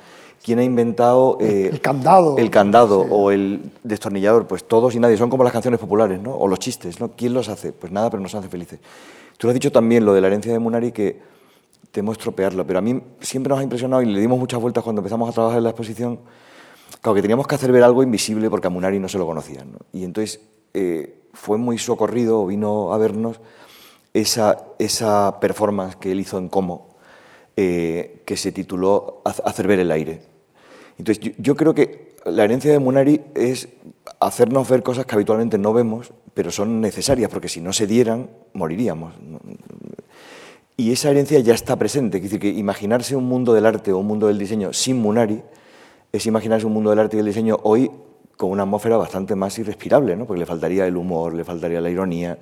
¿Quién ha inventado eh, el candado, el candado o el destornillador? Pues todos y nadie. Son como las canciones populares, ¿no? O los chistes, ¿no? ¿Quién los hace? Pues nada, pero nos hace felices. Tú lo has dicho también, lo de la herencia de Munari, que temo estropearlo, pero a mí siempre nos ha impresionado y le dimos muchas vueltas cuando empezamos a trabajar en la exposición, claro, que teníamos que hacer ver algo invisible porque a Munari no se lo conocían. Y entonces eh, fue muy socorrido, vino a vernos esa, esa performance que él hizo en Como, eh, que se tituló Hacer ver el aire. Entonces yo, creo que la herencia de Munari es hacernos ver cosas que habitualmente no vemos, pero son necesarias, porque si no se dieran, moriríamos. Y esa herencia ya está presente. Es decir, que imaginarse un mundo del arte o un mundo del diseño sin Munari es imaginarse un mundo del arte y del diseño hoy con una atmósfera bastante más irrespirable, ¿no? porque le faltaría el humor, le faltaría la ironía,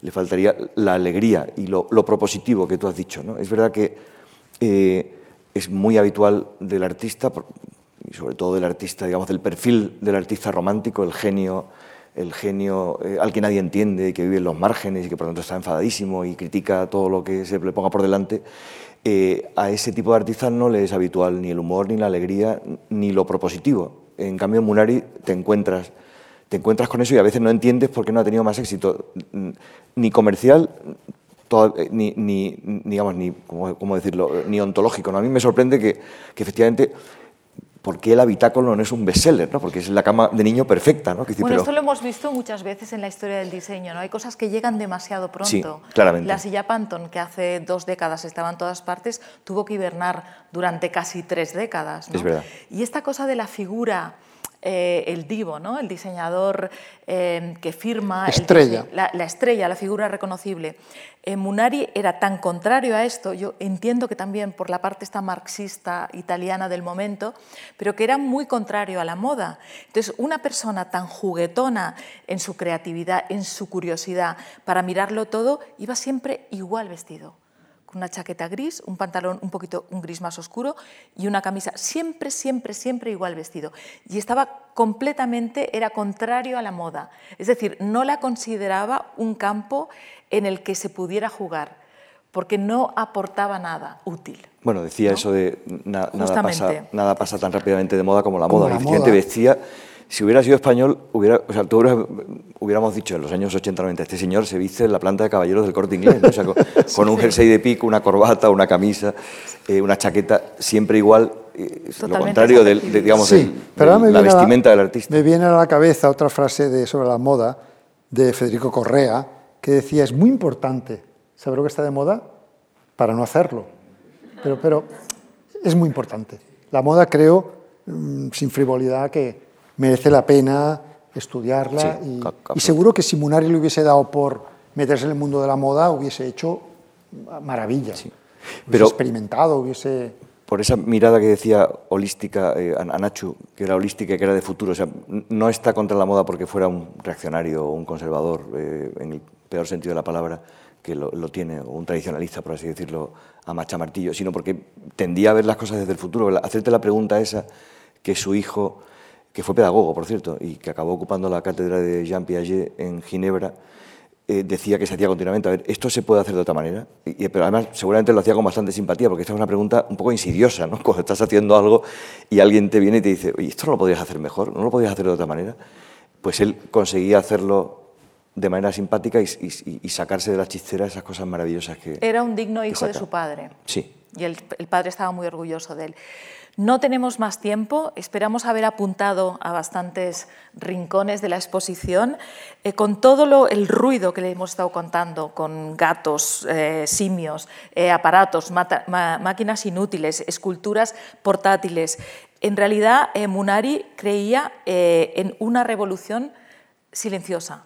le faltaría la alegría y lo, propositivo que tú has dicho. ¿no? Es verdad que eh, es muy habitual del artista, y sobre todo del artista, digamos, del perfil del artista romántico, el genio el genio eh, al que nadie entiende, que vive en los márgenes y que por lo tanto está enfadadísimo y critica todo lo que se le ponga por delante, eh, a ese tipo de artistas no le es habitual ni el humor, ni la alegría, ni lo propositivo. En cambio, en Munari te encuentras, te encuentras con eso y a veces no entiendes por qué no ha tenido más éxito, ni comercial, eh, ni, ni, digamos, ni, ¿cómo, decirlo? ni ontológico. A mí me sorprende que, que efectivamente ¿por qué el habitáculo no es un bestseller? ¿no? Porque es la cama de niño perfecta. ¿no? bueno, esto lo hemos visto muchas veces en la historia del diseño. ¿no? Hay cosas que llegan demasiado pronto. Sí, claramente. La silla Pantone, que hace dos décadas estaba en todas partes, tuvo que hibernar durante casi tres décadas. Es verdad. Y esta cosa de la figura eh, el divo, ¿no? el diseñador eh, que firma estrella. la, estrella, la figura reconocible. Eh, Munari era tan contrario a esto, yo entiendo que también por la parte esta marxista italiana del momento, pero que era muy contrario a la moda. Entonces, una persona tan juguetona en su creatividad, en su curiosidad, para mirarlo todo, iba siempre igual vestido una chaqueta gris, un pantalón un poquito un gris más oscuro y una camisa, siempre, siempre, siempre igual vestido. Y estaba completamente, era contrario a la moda. Es decir, no la consideraba un campo en el que se pudiera jugar, porque no aportaba nada útil. Bueno, decía eso de nada, pasa, nada pasa tan rápidamente de moda como la moda. La vestía si hubiera sido español, hubiera, o sea, hubiéramos dicho en los años 80-90, este señor se viste en la planta de caballeros del corte inglés, con, un jersey de pico, una corbata, una camisa, eh, una chaqueta, siempre igual, eh, lo contrario del, de, digamos, la vestimenta del artista. Me viene a la cabeza otra frase de, sobre la moda de Federico Correa, que decía, es muy importante saber lo que está de moda para no hacerlo, pero, pero es muy importante. La moda creo, mm, sin frivolidad, que merece la pena estudiarla y, seguro que si Munari le hubiese dado por meterse en el mundo de la moda hubiese hecho maravillas, sí. Pero experimentado, hubiese... Por esa mirada que decía holística, eh, Anachu, que era holística y que era de futuro, o sea, no está contra la moda porque fuera un reaccionario o un conservador, eh, en el peor sentido de la palabra, que lo, lo, tiene, o un tradicionalista, por así decirlo, a macha martillo, sino porque tendía a ver las cosas desde el futuro. Hacerte la pregunta esa que su hijo que fue pedagogo, por cierto, y que acabó ocupando la cátedra de Jean Piaget en Ginebra, eh, decía que se hacía continuamente, a ver, ¿esto se puede hacer de otra manera? Y, pero además seguramente lo hacía con bastante simpatía, porque esta es una pregunta un poco insidiosa, ¿no? Cuando estás haciendo algo y alguien te viene y te dice, oye, ¿esto no lo podrías hacer mejor? ¿No lo podrías hacer de otra manera? Pues él conseguía hacerlo de manera simpática y, sacarse de la chistera esas cosas maravillosas que... Era un digno hijo de su padre. Sí. Y el, el padre estaba muy orgulloso de él. No tenemos más tiempo, esperamos haber apuntado a bastantes rincones de la exposición, eh, con todo el ruido que le hemos estado contando, con gatos, eh, simios, eh, aparatos, máquinas inútiles, esculturas portátiles. En realidad, Munari creía en una revolución silenciosa,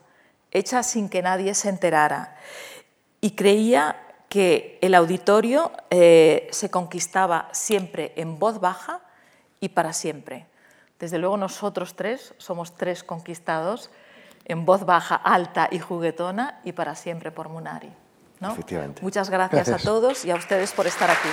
hecha sin que nadie se enterara, y creía que el auditorio eh, se conquistaba siempre en voz baja y para siempre. Desde luego nosotros tres somos tres conquistados en voz baja, alta y juguetona y para siempre por Munari. ¿no? Efectivamente. Muchas gracias, a todos y a ustedes por estar aquí.